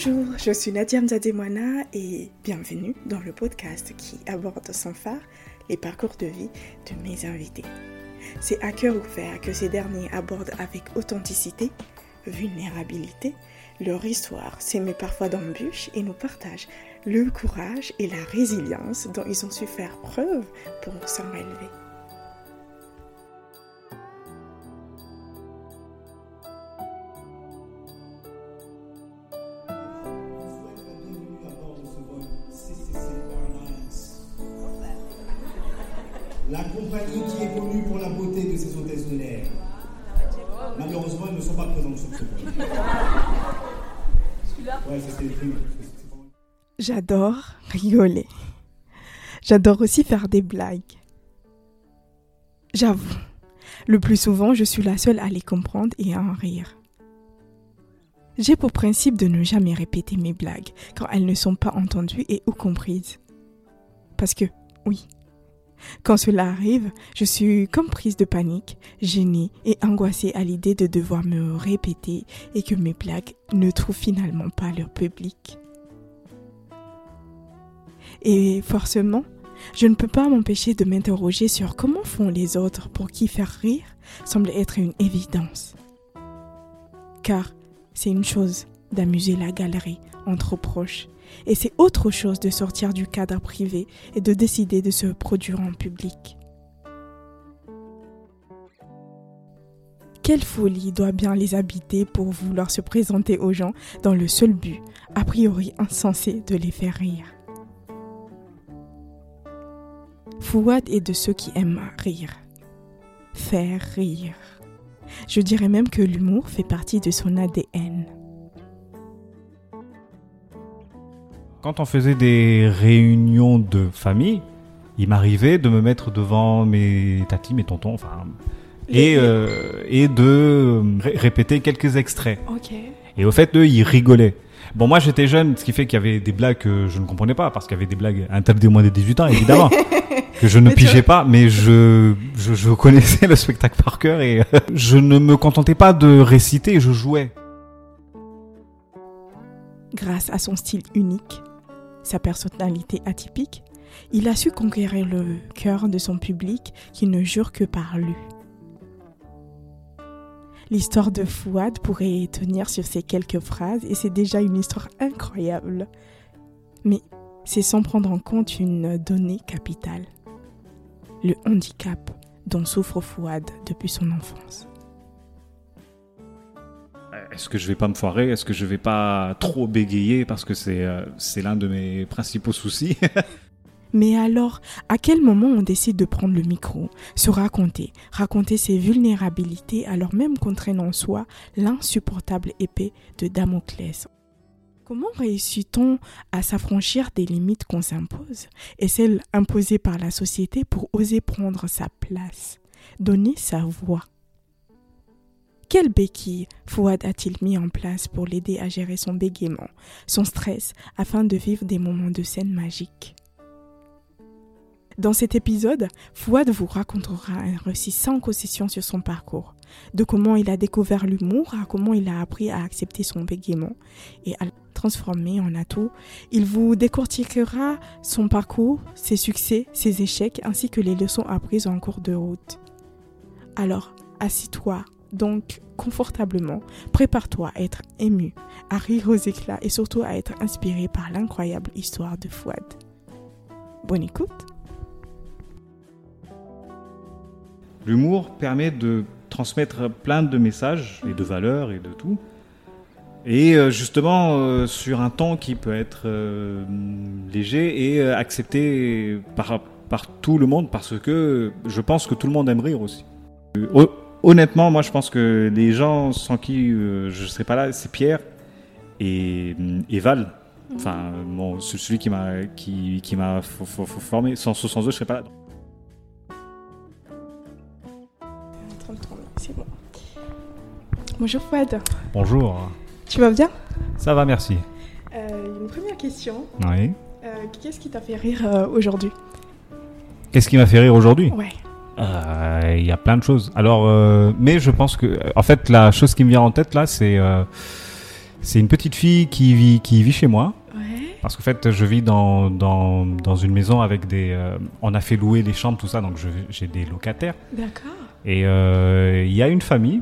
Bonjour, je suis Nadia Mzademwana et bienvenue dans le podcast qui aborde sans phare les parcours de vie de mes invités. C'est à cœur ouvert que ces derniers abordent avec authenticité, vulnérabilité, leur histoire s'émet parfois d'embûches et nous partagent le courage et la résilience dont ils ont su faire preuve pour s'en relever. Compagnie qui est connue pour la beauté de ses hôtesses de l'air. Malheureusement, elles ne sont pas présentes sur ce. Ouais, ça, c'était le J'adore rigoler. J'adore aussi faire des blagues. J'avoue, le plus souvent, je suis la seule à les comprendre et à en rire. J'ai pour principe de ne jamais répéter mes blagues quand elles ne sont pas entendues et ou comprises. Parce que, oui, quand cela arrive, je suis comme prise de panique, gênée et angoissée à l'idée de devoir me répéter et que mes blagues ne trouvent finalement pas leur public. Et forcément, je ne peux pas m'empêcher de m'interroger sur comment font les autres pour qui faire rire semble être une évidence. Car c'est une chose d'amuser la galerie entre proches et c'est autre chose de sortir du cadre privé et de décider de se produire en public. Quelle folie doit bien les habiter pour vouloir se présenter aux gens dans le seul but, a priori insensé, de les faire rire. Fouad est de ceux qui aiment rire. Faire rire. Je dirais même que l'humour fait partie de son ADN. Quand on faisait des réunions de famille, il m'arrivait de me mettre devant mes tatis, mes tontons, enfin, et, euh, et de ré- répéter quelques extraits. Et au fait, eux, ils rigolaient. Bon, moi, j'étais jeune, ce qui fait qu'il y avait des blagues que je ne comprenais pas, parce qu'il y avait des blagues interdites au moins des 18 ans, évidemment, que je ne pigeais pas, mais je, je, je connaissais le spectacle par cœur et euh, je ne me contentais pas de réciter, je jouais. Grâce à son style unique, sa personnalité atypique, il a su conquérir le cœur de son public qui ne jure que par lui. L'histoire de Fouad pourrait tenir sur ces quelques phrases et c'est déjà une histoire incroyable. Mais c'est sans prendre en compte une donnée capitale. Le handicap dont souffre Fouad depuis son enfance. Est-ce que je vais pas me foirer? Est-ce que je vais pas trop bégayer Parce que c'est euh, l'un de mes principaux soucis? Mais alors, à quel moment on décide de prendre le micro, se raconter, raconter ses vulnérabilités alors même qu'on traîne en soi l'insupportable épée de Damoclès. Comment réussit-on à s'affranchir des limites qu'on s'impose et celles imposées par la société pour oser prendre sa place, donner sa voix Quelle béquille Fouad a-t-il mis en place pour l'aider à gérer son bégaiement, son stress, afin de vivre des moments de scène magiques? Dans cet épisode, Fouad vous racontera un récit sans concession sur son parcours, de comment il a découvert l'humour à comment il a appris à accepter son bégaiement et à le transformer en atout. Il vous décortiquera son parcours, ses succès, ses échecs ainsi que les leçons apprises en cours de route. Alors, assis-toi donc confortablement, prépare-toi à être ému, à rire aux éclats et surtout à être inspiré par l'incroyable histoire de Fouad. Bonne écoute L'humour permet de transmettre plein de messages et de valeurs et de tout. Et euh, justement, euh, sur un ton qui peut être euh, léger et accepté par, par tout le monde parce que je pense que tout le monde aime rire aussi. Hon- honnêtement, moi je pense que les gens sans qui euh, je ne serais pas là, c'est Pierre et, et Val. Enfin, bon, celui qui m'a qui, qui formé. Sans, sans eux, je serais pas là. 33 c'est bon. Bonjour Fouad, Bonjour. tu vas bien? Ça va, merci. Euh, Une première question. Oui. Euh, Qu'est-ce qui t'a fait rire euh, aujourd'hui? Qu'est-ce qui m'a fait rire aujourd'hui? Ouais. Euh, Il y a plein de choses. Alors, euh, mais je pense que, en fait, la chose qui me vient en tête là, c'est euh, C'est une petite fille qui vit, qui vit chez moi. Ouais. Parce qu'en fait, je vis dans, dans, dans une maison avec des. euh, on a fait louer les chambres, tout ça, donc j'ai des locataires. D'accord. Et euh, il y a une famille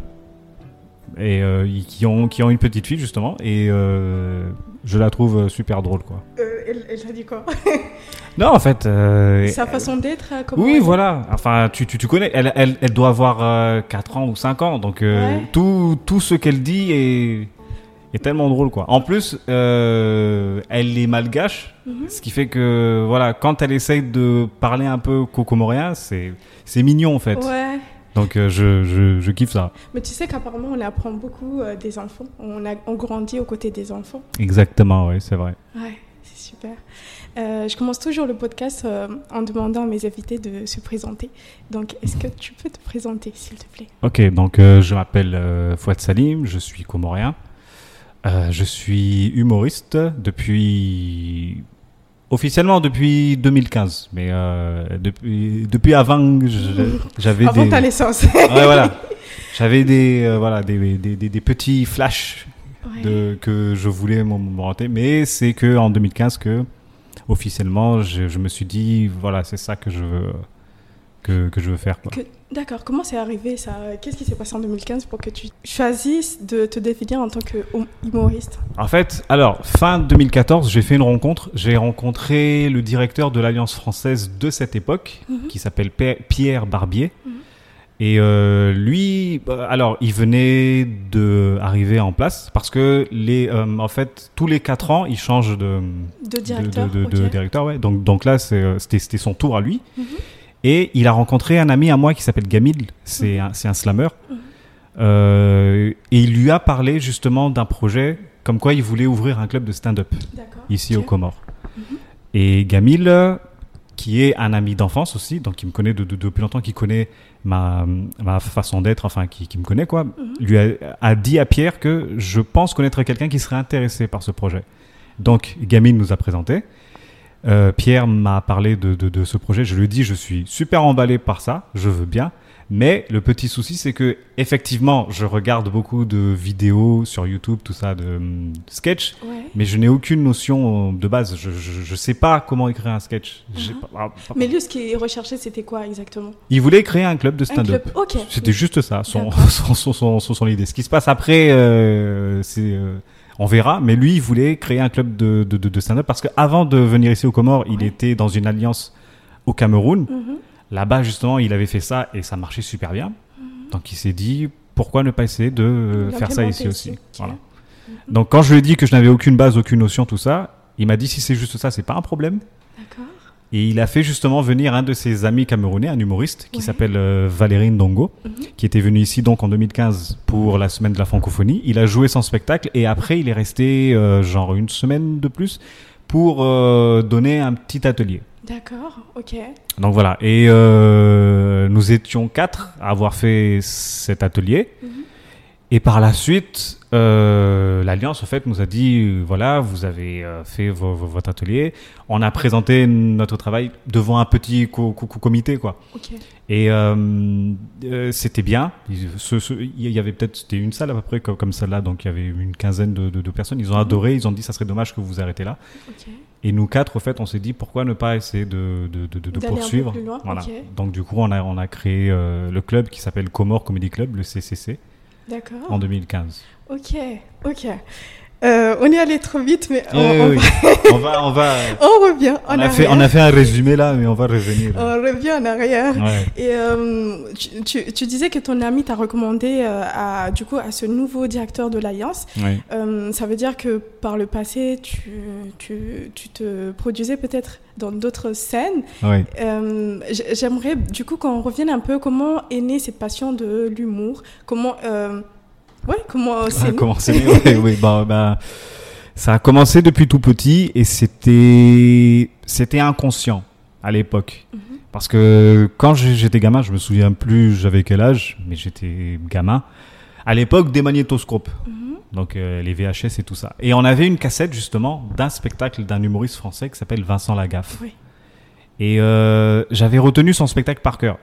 et, euh, qui, ont, qui ont une petite fille, justement. Et euh, je la trouve super drôle, quoi. Euh, elle, elle t'a dit quoi? Non, en fait. euh, Sa façon d'être euh, Oui, elle- voilà. Enfin, tu, tu, tu connais. Elle, elle, elle doit avoir euh, 4 ans ou 5 ans. Donc, euh, Ouais. tout, tout ce qu'elle dit est, est tellement drôle, quoi. En plus, euh, elle est malgache. Mhm. Ce qui fait que, voilà, quand elle essaye de parler un peu cocomoréen, c'est, c'est mignon, en fait. Ouais. Donc, euh, je, je, je kiffe ça. Mais tu sais qu'apparemment, on apprend beaucoup euh, des enfants. On, a, on grandit aux côtés des enfants. Exactement, oui, c'est vrai. Ouais, c'est super. Euh, je commence toujours le podcast en demandant à mes invités de se présenter. Donc, est-ce que tu peux te présenter, s'il te plaît? Ok, donc je m'appelle Fouad Salim, je suis comorien. Je suis humoriste depuis. Officiellement depuis 2015. Mais euh, depuis, depuis avant, j'avais Avant des. ta naissance. Ouais, voilà. J'avais des, euh, voilà, des, des, des- des petits flashs Ouais. de, que je voulais m'orienter. Mais c'est que en 2015 que, officiellement, je, je me suis dit, voilà, c'est ça que je veux, que, que je veux faire. Quoi. Que- D'accord, comment c'est arrivé ça? Qu'est-ce qui s'est passé en 2015 pour que tu choisisses de te définir en tant que hum- humoriste? En fait, alors, fin 2014, j'ai fait une rencontre. J'ai rencontré le directeur de l'Alliance française de cette époque, Mhm. qui s'appelle Pe- Pierre Barbier. Mhm. Et euh, lui, bah, alors, il venait de arriver en place parce que les, euh, en fait, tous les quatre ans, il change de, De directeur de, directeur. Ouais. Donc, donc là, euh, c'était, c'était son tour à lui. Mhm. Et il a rencontré un ami à moi qui s'appelle Gamil. C'est un, c'est un slammer. Mhm. Euh, et il lui a parlé justement d'un projet comme quoi il voulait ouvrir un club de stand-up ici ok. aux Comores. Mhm. Et Gamil, qui est un ami d'enfance aussi, donc qui me connaît de, de- depuis longtemps, qui connaît ma, ma façon d'être, enfin qui, qui me connaît quoi, Mhm. lui a, a dit à Pierre que je pense connaître quelqu'un qui serait intéressé par ce projet. Donc Gamil nous a présenté. Euh, Pierre m'a parlé de, de- de ce projet. Je lui ai dit, je suis super emballé par ça, je veux bien. Mais le petit souci, c'est que effectivement, je regarde beaucoup de vidéos sur YouTube, tout ça, de, hum, sketch, Ouais. mais je n'ai aucune notion euh, de base. Je, je, je sais pas comment écrire un sketch. Pas- ah, pas- Mais lui, ce qu'il recherchait, c'était quoi exactement? Il voulait créer un club de stand-up. Ok. C'était juste ça, son, son, son, son- son idée. Ce qui se passe après, euh, c'est, euh, on verra. Mais lui, il voulait créer un club de, de, de, stand-up parce qu'avant de venir ici aux Comores, il était dans une alliance au Cameroun. Mhm. Là-bas, justement, il avait fait ça et ça marchait super bien. Donc, il s'est dit, pourquoi ne pas essayer de faire ça ici aussi. Voilà. Ok. Donc, quand je lui ai dit que je n'avais aucune base, aucune notion, tout ça, il m'a dit, si c'est juste ça, c'est pas un problème. Et il a fait justement venir un de ses amis camerounais, un humoriste qui Ouais. s'appelle euh, Valérie Ndongo, Mhm. qui était venu ici donc en 2015 pour la semaine de la francophonie. Il a joué son spectacle et après il est resté euh, genre une semaine de plus pour euh, donner un petit atelier. D'accord. Ok. Donc voilà, et euh, nous étions quatre à avoir fait cet atelier. Mhm. Et par la suite, euh, l'Alliance, en fait, nous a dit, euh, voilà, vous avez euh, fait vo- vo- votre atelier. On a présenté notre travail devant un petit co- co- co- comité, quoi. Ok. Et euh, c'était bien. Il y avait peut-être, c'était une salle à peu près comme, comme celle-là, donc il y avait une quinzaine de, de- de personnes. Ils ont adoré, ils ont dit, ça serait dommage que vous vous arrêtez là. Ok. Et nous quatre, au fait, on s'est dit, pourquoi ne pas essayer de, de, poursuivre? plus loin, Voilà. ok. Donc du coup, on a, on a créé le club qui s'appelle Comore Comedy Club, le CCC. En 2015. Ok. Ok. Euh, on est allé trop vite, mais on, on- oui, on va, on va. on revient en On a, arrière. fait, on a fait un résumé là, mais on va revenir. On revient en arrière. Ouais. Et euh, tu, tu- tu disais que ton ami t'a recommandé euh, à, du coup, à ce nouveau directeur de l'Alliance. Ça veut dire que par le passé, tu, tu, tu te produisais peut-être dans d'autres scènes. J'aimerais du coup qu'on revienne un peu comment est née cette passion de l'humour? Comment, ouais, comment c'est Ah, comment c'est Ouais, oui, bah, bah, ça a commencé depuis tout petit et c'était c'était inconscient à l'époque. Mhm. Parce que quand j'étais gamin, je me souviens plus j'avais quel âge, mais j'étais gamin. À l'époque des magnétoscopes, Mhm. donc euh, les VHS et tout ça. Et on avait une cassette justement d'un spectacle d'un humoriste français qui s'appelle Vincent Lagaffe. Oui. Et euh, j'avais retenu son spectacle par cœur.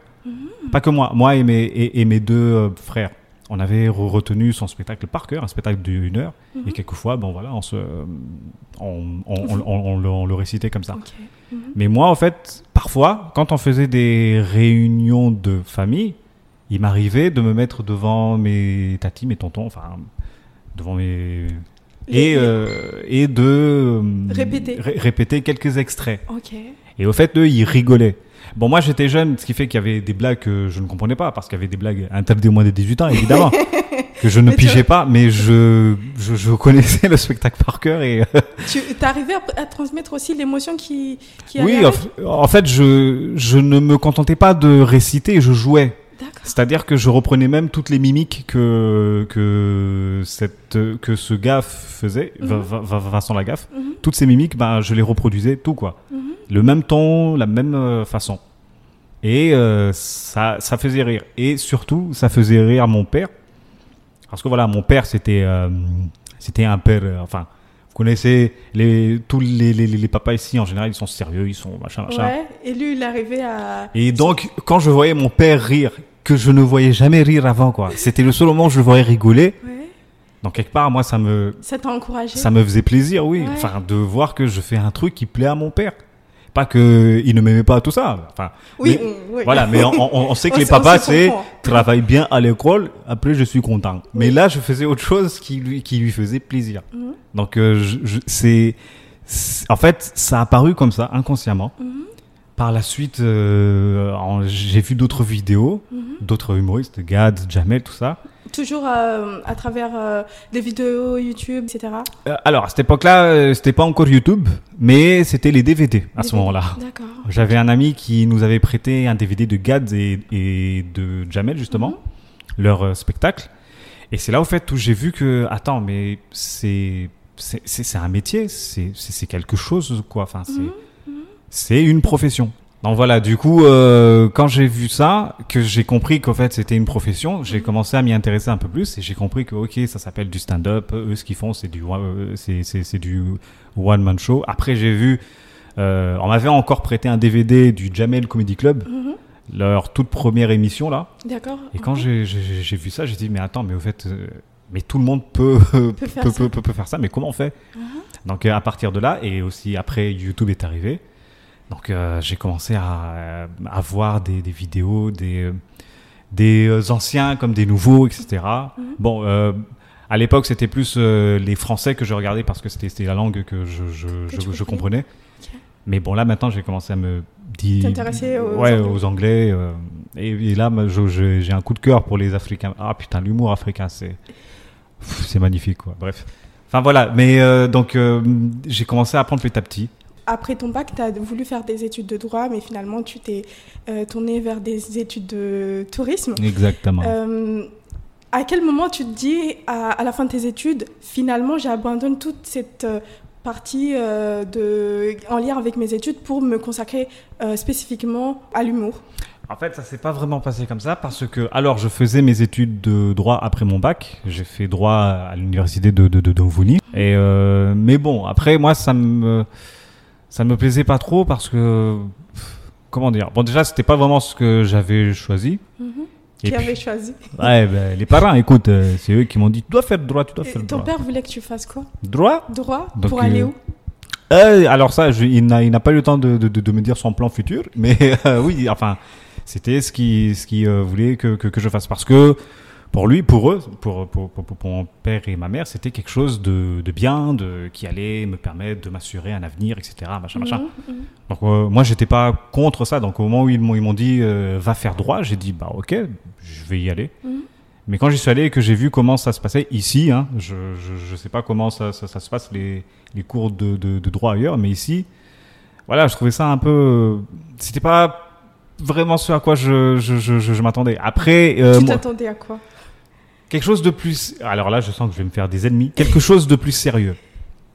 Pas que moi, moi et mes, et, et mes deux euh, frères. On avait re- retenu son spectacle par cœur, un spectacle d'une heure, Mhm. et quelquefois, bon voilà, on, se, on, le, on le récitait comme ça. Mhm. Mais moi, en fait, parfois, quand on faisait des réunions de famille, il m'arrivait de me mettre devant mes tatis, mes tontons, enfin, devant mes... Les- Et, euh, et de euh, Répéter. ré- répéter quelques extraits. Et au fait, eux, ils rigolaient. Bon, moi, j'étais jeune, ce qui fait qu'il y avait des blagues que je ne comprenais pas, parce qu'il y avait des blagues interdites au moins de 18 ans, évidemment, que je ne Mais pigeais pas, mais je, je, je connaissais le spectacle par cœur et euh, Tu arrivais à, à transmettre aussi l'émotion qui, qui oui, en, en fait, je, je ne me contentais pas de réciter, je jouais. C'est-à-dire que je reprenais même toutes les mimiques que, que, cette, que ce gars faisait, Mhm. Vincent Lagaffe. Mhm. Toutes ces mimiques, ben, je les reproduisais, tout quoi. Mhm. Le même ton, la même euh, façon. Et euh, ça, ça faisait rire. Et surtout, ça faisait rire mon père. Parce que voilà, mon père, c'était euh, c'était un père. euh, enfin, vous connaissez les, tous les, les, les papas ici, en général, ils sont sérieux, ils sont machin, machin. Ouais. Et lui, il arrivait à. Et donc, quand je voyais mon père rire, que je ne voyais jamais rire avant, quoi. C'était le seul moment où je le voyais rigoler. Ouais. Donc, quelque part, moi, ça me, Ça t'a encouragé. ça me faisait plaisir, oui. Ouais. Enfin, de voir que je fais un truc qui plaît à mon père. Pas que il ne m'aimait pas tout ça. Enfin, Oui. mais- oui. voilà, mais on, on- on sait que On les papas, c'est travaille bien à l'école, après je suis content. Mais là, je faisais autre chose qui lui, qui lui faisait plaisir. Mhm. Donc, euh, je, je- c'est, c'est- en fait, ça a apparu comme ça, inconsciemment. Mhm. Par la suite, euh, j'ai vu d'autres vidéos, Mhm. d'autres humoristes, Gad, Jamel, tout ça. Toujours euh, à travers euh, des vidéos YouTube, etc. Alors, à cette époque-là, c'était pas encore YouTube, mais c'était les DVD à ce moment-là. D'accord. J'avais un ami qui nous avait prêté un DVD de Gad et, et de Jamel, justement, Mhm. leur spectacle. Et c'est là, au fait, où j'ai vu que, attends, mais c'est c'est un métier, c'est quelque chose, quoi. Enfin, c'est Mhm. C'est une profession. Donc voilà, du coup, euh, quand j'ai vu ça, que j'ai compris qu'en fait c'était une profession, j'ai commencé à m'y intéresser un peu plus et j'ai compris que ok, ça s'appelle du stand-up. Eux, ce qu'ils font, c'est du euh, c'est du one man show. Après, j'ai vu, euh, on m'avait encore prêté un DVD du Jamel Comedy Club, Mhm. leur toute première émission là. D'accord. Et quand Mhm. j'ai- vu ça, j'ai dit mais attends, mais au fait, euh, mais tout le monde peut peut, faire peut, ça. peut- peut faire ça, mais comment on fait? Mhm. Donc euh, à partir de là, et aussi après YouTube est arrivé, donc euh, j'ai commencé à, à voir des, des vidéos, des, euh, des anciens comme des nouveaux, etc. Mhm. Bon, euh, à l'époque c'était plus euh, les Français que je regardais parce que c'était la langue que je, je, je, tu je comprenais. Mais bon là maintenant j'ai commencé à me dire T'intéresser aux ouais, aux Anglais. et, et là j'ai un coup de cœur pour les Africains. Ah putain, l'humour africain c'est magnifique quoi. Bref. Enfin voilà, mais donc j'ai commencé à apprendre petit à petit. Après ton bac, tu as voulu faire des études de droit, mais finalement, tu t'es euh, tourné vers des études de tourisme. Exactement. Euh, à quel moment tu te dis, à, à la fin de tes études, finalement, j'abandonne toute cette euh, partie euh, de, en lien avec mes études pour me consacrer euh, spécifiquement à l'humour? En fait, ça s'est pas vraiment passé comme ça parce que, alors, je faisais mes études de droit après mon bac. J'ai fait droit à l'université de, de, de. Et euh, mais bon, après, moi, ça me, ça ne me plaisait pas trop parce que, comment dire? Bon, déjà, c'était pas vraiment ce que j'avais choisi. Et Qui puis- avait choisi. Ouais, ben, les parents, écoute, euh, c'est eux qui m'ont dit, tu dois faire droit, tu dois Et faire Ton droit. père voulait que tu fasses quoi? Droit? Droit? Donc, Pour aller euh, où? Euh, alors ça, je- il n'a il n'a pas eu le temps de, de, me dire son plan futur, mais oui, enfin, c'était ce qui ce qui voulait que, que, que je fasse. Parce que pour lui, pour eux, pour pour, pour, pour mon père et ma mère, c'était quelque chose de, de bien, de qui allait me permettre de m'assurer un avenir, etc. Machin, machin. Mhm. Donc euh, moi, j'étais pas contre ça. Donc au moment où ils m'ont dit euh, va faire droit, j'ai dit bah ok, je vais y aller. Mhm. Mais quand j'y suis allé et que j'ai vu comment ça se passait ici, hein, je, je, je sais pas comment ça, ça, ça se passe les, les cours de, de, de droit ailleurs, mais ici, voilà, je trouvais ça un peu. C'était pas vraiment ce à quoi je, je, je, je- m'attendais. Après, euh, Tu t'attendais à quoi? Quelque chose de plus. Alors là, je sens que je vais me faire des ennemis. Quelque chose de plus sérieux.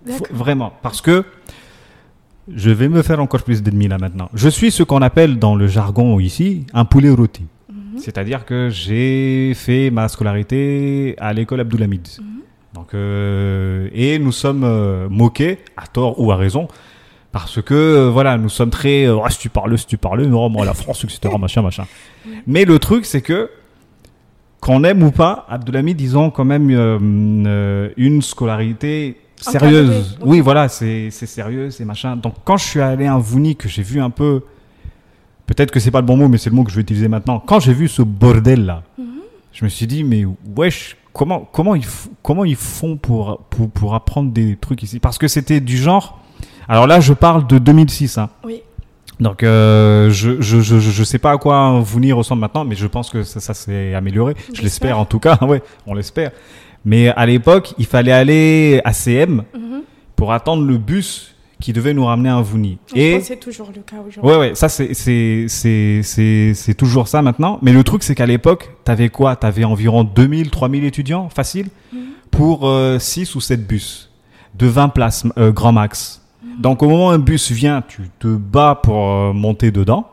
Faut-. Vraiment. Parce que je vais me faire encore plus d'ennemis là maintenant. Je suis ce qu'on appelle dans le jargon ici un poulet rôti. Mhm. C'est-à-dire que j'ai fait ma scolarité à l'école Abdulhamid. Mhm. Donc, euh, et nous sommes euh, moqués, à tort ou à raison, parce que euh, voilà, nous sommes très. Ah, si tu parles, si tu parles, non, moi la France, etc., machin, machin. Mais le truc, c'est que qu'on aime ou pas, Abdelhamid, disons quand même euh, euh, une scolarité sérieuse. Oui, voilà, c'est sérieux, c'est machin. Donc quand je suis allé à Vouni, que j'ai vu un peu, peut-être que c'est pas le bon mot, mais c'est le mot que je vais utiliser maintenant. Quand j'ai vu ce bordel là, Mhm. je me suis dit, mais wesh, comment, comment, ils, comment ils font pour, pour, pour apprendre des trucs ici? Parce que c'était du genre. Alors là, je parle de 2006. Hein. Oui. Donc, euh, je, je, je, je sais pas à quoi Vouni ressemble maintenant, mais je pense que ça, ça s'est amélioré. Je l'espère en tout cas. Ouais, on l'espère. Mais à l'époque, il fallait aller à CM Mhm. pour attendre le bus qui devait nous ramener à Vouni. Et c'est toujours le cas aujourd'hui. Ouais, ouais, ça c'est c'est c'est c'est c'est toujours ça maintenant. Mais le truc c'est qu'à l'époque, t'avais quoi? T'avais environ 2000, 3000 étudiants, facile, Mhm. pour 6 ou 7 bus de 20 places euh, grand max. Donc au moment où un bus vient, tu te bats pour euh, monter dedans.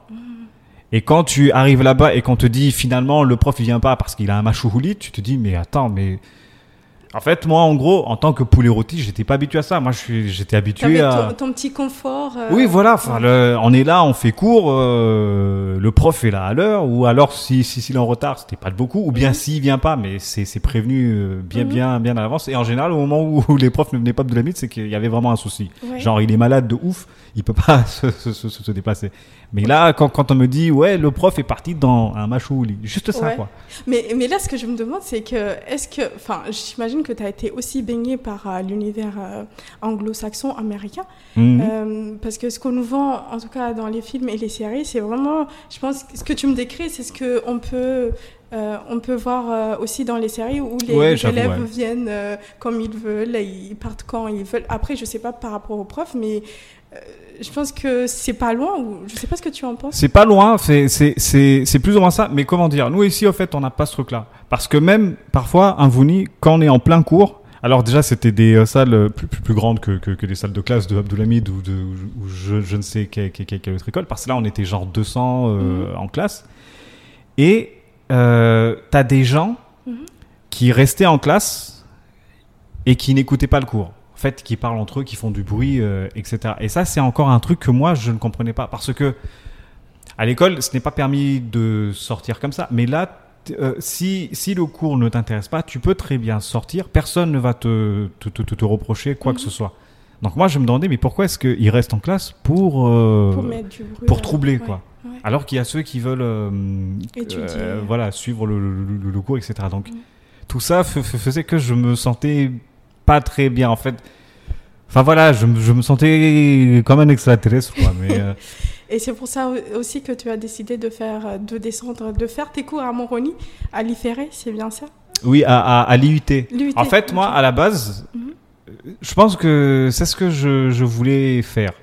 Et quand tu arrives là-bas et qu'on te dit finalement le prof il vient pas parce qu'il a un machouhouli, tu te dis mais attends mais en fait moi en gros en tant que poulet rôti j'étais pas habitué à ça. Moi je suis j'étais habitué à ton, ton petit confort. euh, oui, voilà. Enfin, on est là, on fait cours. euh, le prof est là à l'heure, ou alors si si s'il est en retard, c'était pas de beaucoup, ou bien Mhm. s'il vient pas, mais c'est c'est prévenu euh, bien Mhm. bien bien à l'avance. Et en général, au moment où, où les profs ne venaient pas de la mythe, c'est qu'il y avait vraiment un souci. ouais. Genre, il est malade de ouf, il peut pas se, se, se, se déplacer. Mais là, quand, quand on me dit, ouais, le prof est parti dans un machouli, juste ça, Ouais. quoi. Mais, mais là, ce que je me demande, c'est que, est-ce que, enfin, j'imagine que tu as été aussi baigné par euh, l'univers euh, anglo-saxon américain, Mhm. Euh, parce que ce qu'on nous vend, en tout cas dans les films et les séries, c'est vraiment, je pense, que ce que tu me décris, c'est ce que on peut, euh, on peut voir euh, aussi dans les séries où les, Ouais, les j'avoue, élèves ouais. viennent euh, comme ils veulent, et ils partent quand ils veulent. Après, je sais pas par rapport aux profs, mais je pense que c'est pas loin. Ou je sais pas ce que tu en penses. C'est pas loin, c'est- plus ou moins ça. Mais comment dire Nous ici, au fait, on n'a pas ce truc-là. Parce que même parfois, un Vouni, quand on est en plein cours, alors déjà, c'était des euh, salles euh, plus, plus, plus grandes que, que, que les salles de classe de Abdulhamid ou de ou je, je ne sais quelle, quelle, quelle- quelle autre école. Parce que là, on était genre 200 euh, en classe. Et euh, t'as des gens Mhm. qui restaient en classe et qui n'écoutaient pas le cours. Fait, qui parlent entre eux, qui font du bruit, euh, etc. Et ça, c'est encore un truc que moi, je ne comprenais pas. Parce que à l'école, ce n'est pas permis de sortir comme ça. Mais là, euh, si, si le cours ne t'intéresse pas, tu peux très bien sortir. Personne ne va te, te, te, reprocher quoi que ce soit. Donc moi, je me demandais, mais pourquoi est-ce qu'ils restent en classe pour, euh, Pour mettre du bruit. pour troubler, ouais, quoi. ouais. Alors qu'il y a ceux qui veulent euh, voilà, suivre le, le- le- le cours, etc. Donc Mm. tout ça faisait que je me sentais pas très bien, en fait. Enfin voilà, je, me- je me sentais comme un extraterrestre, quoi. Mais, euh, Et c'est pour ça au- aussi que tu as décidé de faire, de descendre, de faire tes cours à Moroni, à l'IFERE, c'est bien ça? Oui, à, à, à l'IUT. En fait, moi, à la base, Mhm. je pense que c'est ce que je, je voulais faire.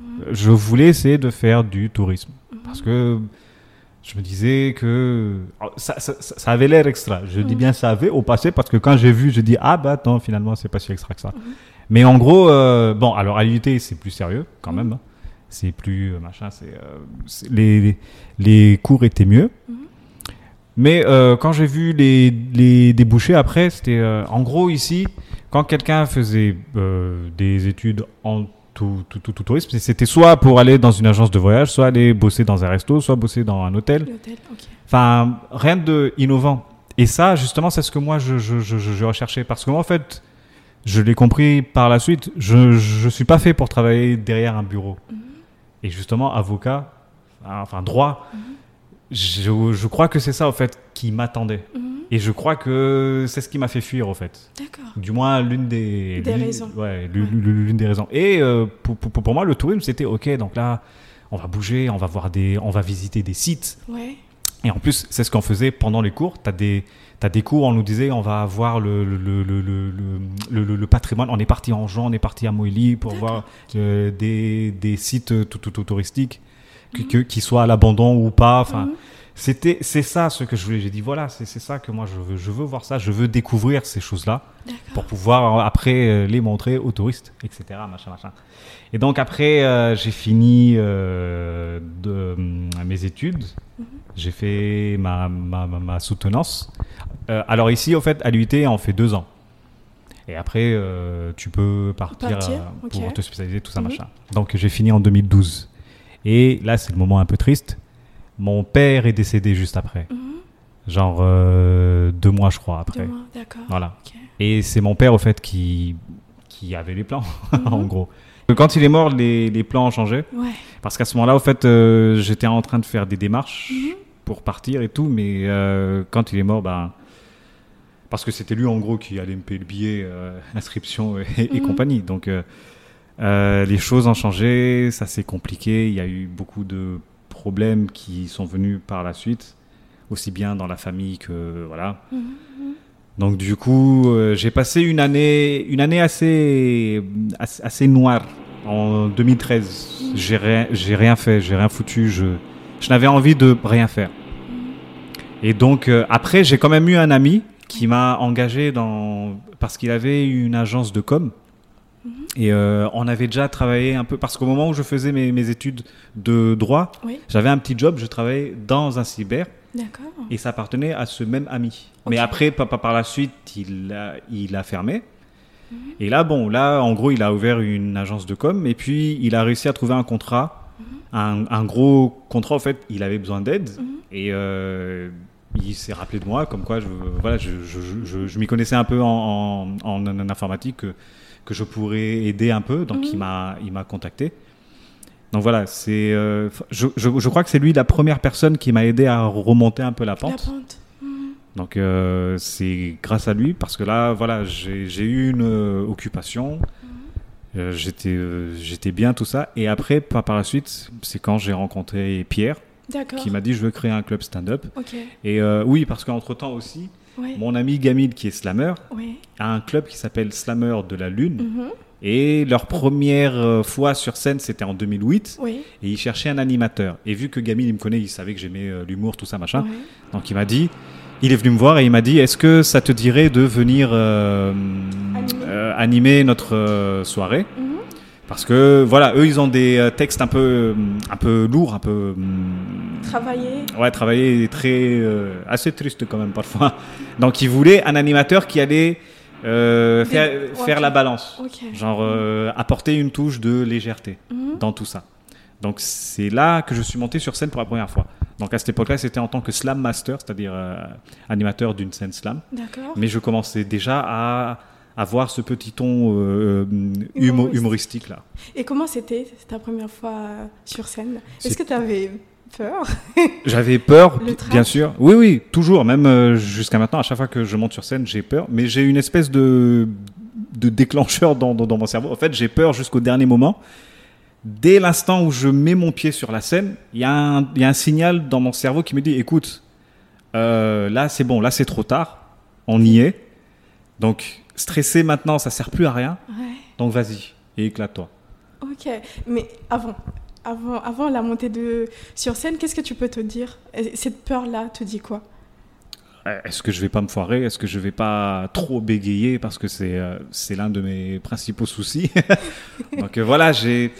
Mhm. Je voulais essayer de faire du tourisme. Parce que je me disais que ça, ça, ça- ça avait l'air extra. Je dis Mhm. bien ça avait au passé parce que quand j'ai vu, je dis ah bah attends, finalement, c'est pas si extra que ça. Mhm. Mais en gros, euh, bon, alors à l'IUT, c'est plus sérieux quand Mhm. même. hein. C'est plus euh, machin, c'est euh, les, les, les cours étaient mieux. Mhm. Mais quand j'ai vu les, les débouchés après, c'était en gros ici, quand quelqu'un faisait des études en tout, tout, tout, tout tourisme, c'était soit pour aller dans une agence de voyage, soit aller bosser dans un resto, soit bosser dans un hôtel. Enfin, rien de innovant. Et ça, justement, c'est ce que moi, je, je, je, je recherchais. Parce que moi, en fait, je l'ai compris par la suite, je ne suis pas fait pour travailler derrière un bureau. Mhm. Et justement, avocat, enfin droit, je, je crois que c'est ça, en fait, qui m'attendait. Mhm. Et je crois que c'est ce qui m'a fait fuir, au fait. D'accord. Du moins, l'une des, Des raisons. Ouais, l'une des raisons. Et euh, pour, pour, pour moi, le tourisme, c'était OK, donc là, on va bouger, on va, voir des, on va visiter des sites. Ouais. Et en plus, c'est ce qu'on faisait pendant les cours. Tu as des, t'as des cours, on nous disait, on va voir le, le, le, le, patrimoine. On est parti en Jean, on est parti à Moïli pour voir euh, des, des sites euh, tout, tout, tout touristiques, que- que- qui soient à l'abandon ou pas. Enfin, Mhm. c'était, c'est ça ce que je voulais. J'ai dit, voilà, c'est, c'est ça que moi je veux. Je veux voir ça, je veux découvrir ces choses-là pour pouvoir euh, après euh, les montrer aux touristes, etc. Machin, machin. Et donc après, euh, j'ai fini euh, de, euh, mes études. J'ai fait ma, ma, soutenance. Alors ici, au fait, à l'UT, on fait deux ans. Et après, tu peux partir, pour te spécialiser, tout ça, Mhm. machin. Donc j'ai fini en 2012. Et là, c'est le moment un peu triste. Mon père est décédé juste après. Mhm. Genre euh, deux mois, je crois, après. Deux mois, d'accord. Voilà. Et c'est mon père, au fait, qui, qui avait les plans, en Mhm. gros. Quand il est mort, les, les plans ont changé. Ouais. Parce qu'à ce moment-là, au fait, euh, j'étais en train de faire des démarches Mhm. pour partir et tout. Mais euh, quand il est mort, ben. Parce que c'était lui, en gros, qui allait me payer le billet, euh, inscription et, et compagnie. Donc, euh, euh, les choses ont changé, ça s'est compliqué. Il y a eu beaucoup de problèmes qui sont venus par la suite, aussi bien dans la famille que. Voilà. Mhm. Donc du coup, euh, j'ai passé une année, une année assez, assez, assez noire en 2013. J'ai rien, j'ai rien fait, j'ai rien foutu. Je, je n'avais envie de rien faire. Et donc euh, après, j'ai quand même eu un ami qui m'a engagé dans parce qu'il avait une agence de com. Et euh, on avait déjà travaillé un peu parce qu'au moment où je faisais mes, mes études de droit, Oui, j'avais un petit job. Je travaillais dans un cyber d'accord. et ça appartenait à ce même ami. Mais après, papa par la suite, il a, il a fermé. Et là, bon, là, en gros, il a ouvert une agence de com et puis il a réussi à trouver un contrat, un, un gros contrat. En fait, il avait besoin d'aide et euh, il s'est rappelé de moi, comme quoi, je, voilà, je, je, je- m'y connaissais un peu en, en, en- en informatique que, que je pourrais aider un peu. Donc, il m'a, il m'a contacté. Donc voilà, c'est, euh, je, je, je crois que c'est lui la première personne qui m'a aidé à remonter un peu la La pente. pente. Mhm. Donc euh, c'est grâce à lui parce que là, voilà, j'ai eu une euh, occupation. Euh, j'étais j'étais bien tout ça et après par, par la suite c'est quand j'ai rencontré Pierre qui m'a dit je veux créer un club stand-up et oui parce qu'entre temps aussi Ouais. mon ami Gamil qui est slammer Ouais. a un club qui s'appelle Slammer de la Lune Mhm. et leur première euh, fois sur scène c'était en 2008 Oui. et il cherchait un animateur et vu que Gamil il me connaît il savait que j'aimais euh, l'humour tout ça machin donc il m'a dit, il est venu me voir et il m'a dit, est-ce que ça te dirait de venir euh, Animer. euh, animer notre euh, soirée? Mhm. Parce que voilà, eux ils ont des textes un peu, un peu lourds, un peu, hum, Travailler. ouais, travaillés, et très, euh, assez tristes quand même parfois. Donc ils voulaient un animateur qui allait euh, Des- faire, ouais, faire la balance, genre euh, apporter une touche de légèreté Mhm. dans tout ça. Donc c'est là que je suis monté sur scène pour la première fois. Donc à cette époque-là, c'était en tant que slam master, c'est-à-dire animateur d'une scène slam. D'accord. Mais je commençais déjà à avoir ce petit ton euh, humoristique là. Et comment c'était ta première fois sur scène? Est-ce que tu avais peur J'avais peur, bien sûr. Oui, oui, toujours. Même euh, jusqu'à maintenant, à chaque fois que je monte sur scène, j'ai peur. Mais j'ai une espèce de, de déclencheur dans, dans, dans mon cerveau. En fait, j'ai peur jusqu'au dernier moment. Dès l'instant où je mets mon pied sur la scène, il y, a un- y a un signal dans mon cerveau qui me dit écoute, euh, là c'est bon, là c'est trop tard, on y est. Donc, stresser maintenant, ça sert plus à rien. Ouais. Donc, vas-y et éclate-toi. Ok. Mais avant, avant, avant la montée de sur scène, qu'est-ce que tu peux te dire? Et Cette peur-là te dit quoi? Euh, Est-ce que je vais pas me foirer? Est-ce que je vais pas trop bégayer Parce que c'est euh, l'un de mes principaux soucis? Donc euh, voilà, j'ai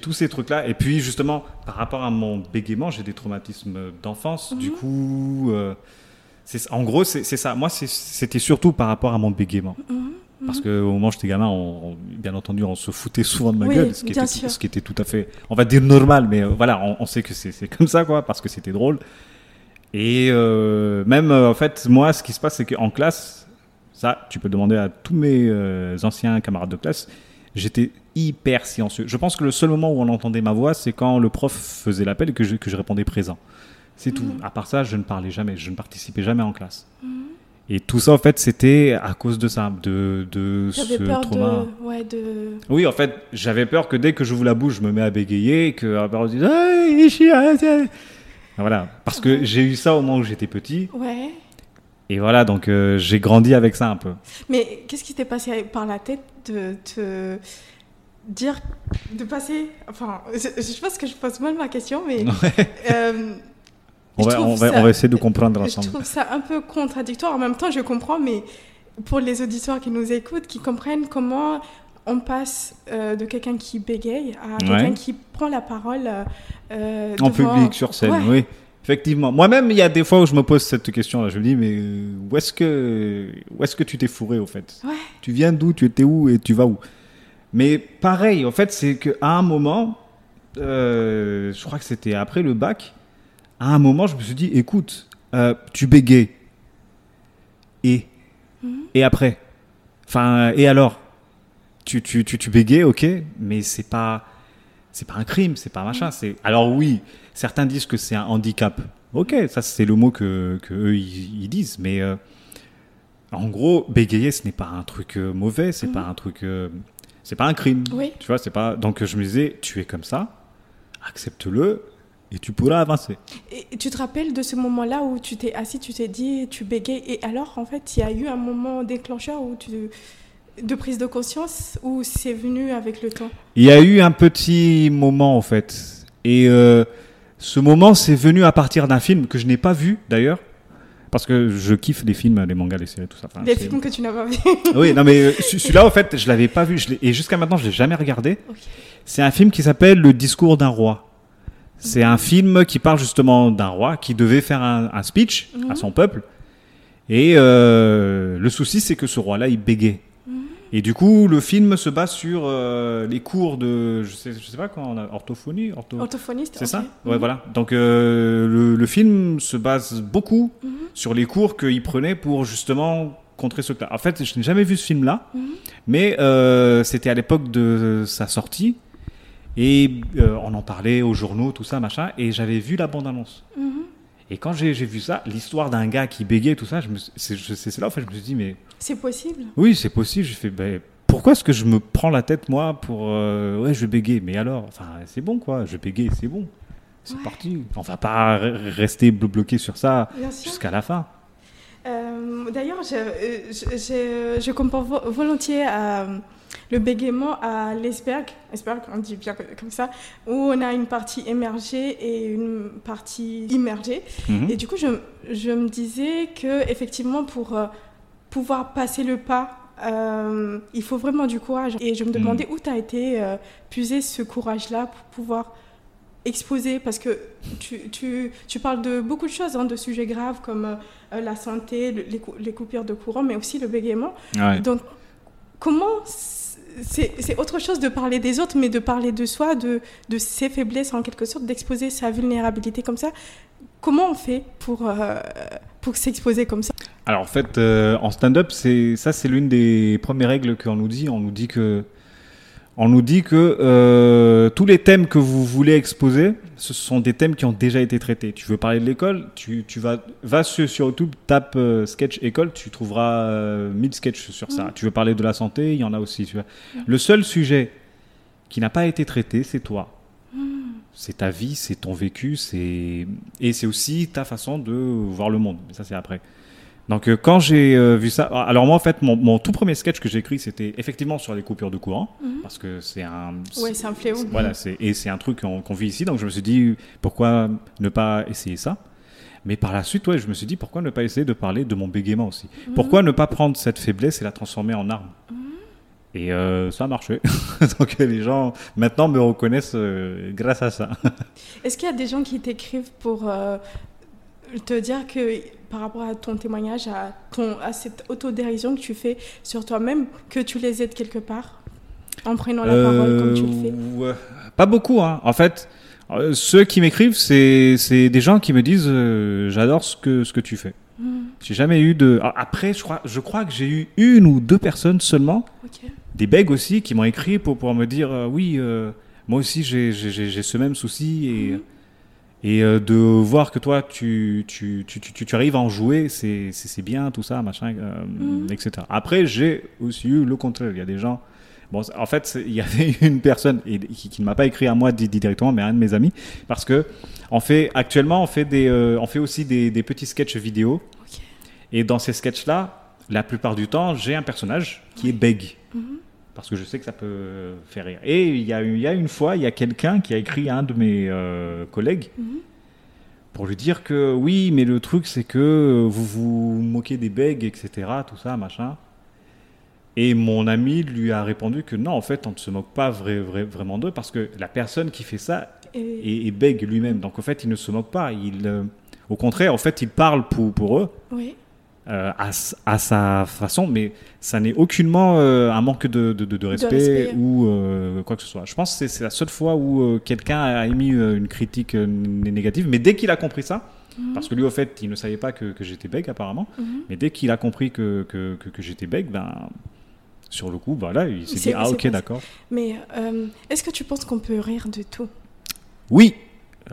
tous ces trucs-là. Et puis justement, par rapport à mon bégaiement, j'ai des traumatismes d'enfance. Du coup, euh, en gros, c'est ça. Moi, c'était surtout par rapport à mon bégaiement. Parce qu'au moment où j'étais gamin, on, on- bien entendu, on se foutait souvent de ma Oui, gueule, ce qui, était, sûr. ce qui était tout à fait, on va dire normal, mais euh, voilà, on, on sait que c'est comme ça, quoi, parce que c'était drôle. Et euh, même, euh, en fait, moi, ce qui se passe, c'est qu'en classe, ça, tu peux demander à tous mes euh, anciens camarades de classe, j'étais hyper silencieux. Je pense que le seul moment où on entendait ma voix, c'est quand le prof faisait l'appel et que je, que je répondais présent. C'est tout. À part ça, je ne parlais jamais, je ne participais jamais en classe. Et tout ça, en fait, c'était à cause de ça, de, de ce J'avais peur trauma. de, ouais, de. Oui, en fait, j'avais peur que dès que j'ouvre la bouche, je me mets à bégayer, et que après on dise ah, tiens. Voilà, parce que j'ai eu ça au moment où j'étais petit, Ouais. et voilà, donc euh, j'ai grandi avec ça un peu. Mais qu'est-ce qui t'est passé par la tête de te dire, de passer. Enfin, je, je pense que je pose mal ma question, mais. euh, On je va, trouve on, va, ça- on va essayer de comprendre Je ensemble. trouve ça un peu contradictoire. En même temps, je comprends, mais pour les auditeurs qui nous écoutent, qui comprennent comment on passe euh, de quelqu'un qui bégaye à quelqu'un qui prend la parole euh, En devant- public, sur scène, Ouais. oui. Effectivement. Moi-même, il y a des fois où je me pose cette question-là. Je me dis, mais euh, où est-ce que, où est-ce que tu t'es fourré, au fait? Ouais. Tu viens d'où? Tu étais où? Et tu vas où? Mais pareil, en fait, c'est qu'à un moment, euh, je crois que c'était après le bac, à un moment, je me suis dit, écoute, euh, tu bégayes. Et Et après? Enfin, et alors? Tu, tu, tu, tu bégayes, ok, mais c'est pas c'est pas un crime, c'est pas un machin. C'est alors oui, certains disent que c'est un handicap. Ok, ça c'est le mot que, que eux ils, disent, mais euh, en gros, bégayer ce n'est pas un truc euh, mauvais, c'est pas un truc, euh, c'est pas un crime. Oui. Tu vois, c'est pas. Donc je me disais, tu es comme ça, accepte-le et tu pourras avancer. Et tu te rappelles de ce moment-là où tu t'es assis, tu t'es dit, tu bégayes, et alors en fait, il y a eu un moment déclencheur où tu de prise de conscience ou c'est venu avec le temps? Il y a eu un petit moment en fait, et euh, ce moment c'est venu à partir d'un film que je n'ai pas vu d'ailleurs. Parce que je kiffe les films, les mangas, les séries, tout ça. Enfin, Des films que tu n'as pas vus. Oui, non, mais euh, ce- celui-là, en fait, je l'avais pas vu. Je et jusqu'à maintenant, je l'ai jamais regardé. C'est un film qui s'appelle Le discours d'un roi. C'est un film qui parle justement d'un roi qui devait faire un, un speech à son peuple. Et euh, le souci, c'est que ce roi-là, il bégait. Et du coup, le film se base sur euh, les cours de, je sais, je sais pas comment on a, orthophonie, ortho- Orthophoniste c'est ça Ouais, Mhm. voilà. Donc euh, le, le film se base beaucoup Mhm. sur les cours qu'il prenait pour justement contrer ce cas. En fait, je n'ai jamais vu ce film-là, Mhm. mais c'était à l'époque de sa sortie et euh, on en parlait aux journaux, tout ça, machin, et j'avais vu la bande-annonce. Mhm. Et quand j'ai vu ça, l'histoire d'un gars qui bégayait, tout ça, c'est là en fait, je me suis dit, mais C'est possible oui, c'est possible. J'ai fait, ben, pourquoi est-ce que je me prends la tête, moi, pour. euh, ouais, je bégaye. Mais alors, enfin, c'est bon, quoi. Je bégaye, c'est bon. C'est Ouais. parti. On va pas re- rester blo- bloqué sur ça jusqu'à la fin. Euh, D'ailleurs, je, je, je- je compare vo- volontiers euh, le bégaiement à iceberg, on dit bien comme ça, où on a une partie émergée et une partie immergée. Mhm. Et du coup, je, je me disais que effectivement, pour euh, pouvoir passer le pas, euh, il faut vraiment du courage. Et je me demandais où tu as été euh, puiser ce courage-là pour pouvoir exposer, parce que tu, tu, tu parles de beaucoup de choses, hein, de sujets graves comme la santé, le- les, cou- les coupures de courant, mais aussi le bégaiement. Ouais. Donc, comment c'est autre chose de parler des autres, mais de parler de soi, de, de ses faiblesses en quelque sorte, d'exposer sa vulnérabilité comme ça. Comment on fait pour, euh, pour s'exposer comme ça? Alors, en fait, euh, en stand-up, ça, c'est l'une des premières règles qu'on nous dit. On nous dit que. On nous dit que euh, tous les thèmes que vous voulez exposer, ce sont des thèmes qui ont déjà été traités. Tu veux parler de l'école, tu, tu vas, vas sur, sur YouTube, tape euh, sketch école, tu trouveras euh, 1000 sketchs sur ça. Tu veux parler de la santé, il y en a aussi. Tu vois. Le seul sujet qui n'a pas été traité, c'est toi. C'est ta vie, c'est ton vécu, c'est et c'est aussi ta façon de voir le monde. Mais ça, c'est après. Donc euh, quand j'ai euh, vu ça, alors moi en fait mon, mon tout premier sketch que j'ai écrit c'était effectivement sur les coupures de courant parce que c'est un Ouais, c'est un fléau. voilà c'est et c'est un truc qu'on vit ici donc je me suis dit pourquoi ne pas essayer ça? Mais par la suite ouais je me suis dit pourquoi ne pas essayer de parler de mon bégaiement aussi? Pourquoi ne pas prendre cette faiblesse et la transformer en arme? Et euh, ça a marché. Donc les gens maintenant me reconnaissent grâce à ça. Est-ce qu'il y a des gens qui t'écrivent pour te dire que par rapport à ton témoignage, à, ton, à cette autodérision que tu fais sur toi-même, que tu les aides quelque part en prenant la parole comme tu le fais? Euh, ouais. Pas beaucoup, hein. En fait, euh, ceux qui m'écrivent, c'est c'est des gens qui me disent euh, j'adore ce que, ce que tu fais. Hmm, J'ai jamais eu de. Ah, Après, je crois, je crois que j'ai eu une ou deux personnes seulement, ok. des begs aussi, qui m'ont écrit pour pouvoir me dire euh, oui, moi aussi j'ai- j'ai j'ai- j'ai ce même souci et. Et euh, de voir que toi, tu, tu, tu, tu, arrives à en jouer, c'est bien, tout ça, machin, euh, Mhm. etc. Après, j'ai aussi eu le contraire. Il y a des gens. Bon, en fait, il y avait une personne et- qui, qui ne m'a pas écrit à moi di- di- directement, mais à un de mes amis, parce que on fait actuellement, on fait des, euh, on fait aussi des, des petits sketchs vidéo. Et dans ces sketchs-là, la plupart du temps, j'ai un personnage qui est beg. Mhm. Parce que je sais que ça peut faire rire. Et il y a, eu- il y a une fois, il y a quelqu'un qui a écrit à un de mes euh, collègues Mhm. pour lui dire que oui, mais le truc c'est que vous vous moquez des begs, etc., tout ça, machin. Et mon ami lui a répondu que non, en fait, on ne se moque pas vrai- vrai- vraiment d'eux parce que la personne qui fait ça est, est beg lui-même. Donc en fait, il ne se moque pas. Il, euh, au contraire, en fait, il parle pour, pour eux oui. Euh, à, sa façon, mais ça n'est aucunement euh, un manque de, de, de- de respect, ou euh, quoi que ce soit. Je pense que c'est- la seule fois où quelqu'un a émis une critique négative, mais dès qu'il a compris ça, Parce que lui, au fait, il ne savait pas que, que j'étais bègue, apparemment. Mhm. Mais dès qu'il a compris que, que, j'étais bègue, ben, sur le coup, voilà, il s'est dit Ah, ok, d'accord. Mais est-ce que tu penses qu'on peut rire de tout? Oui,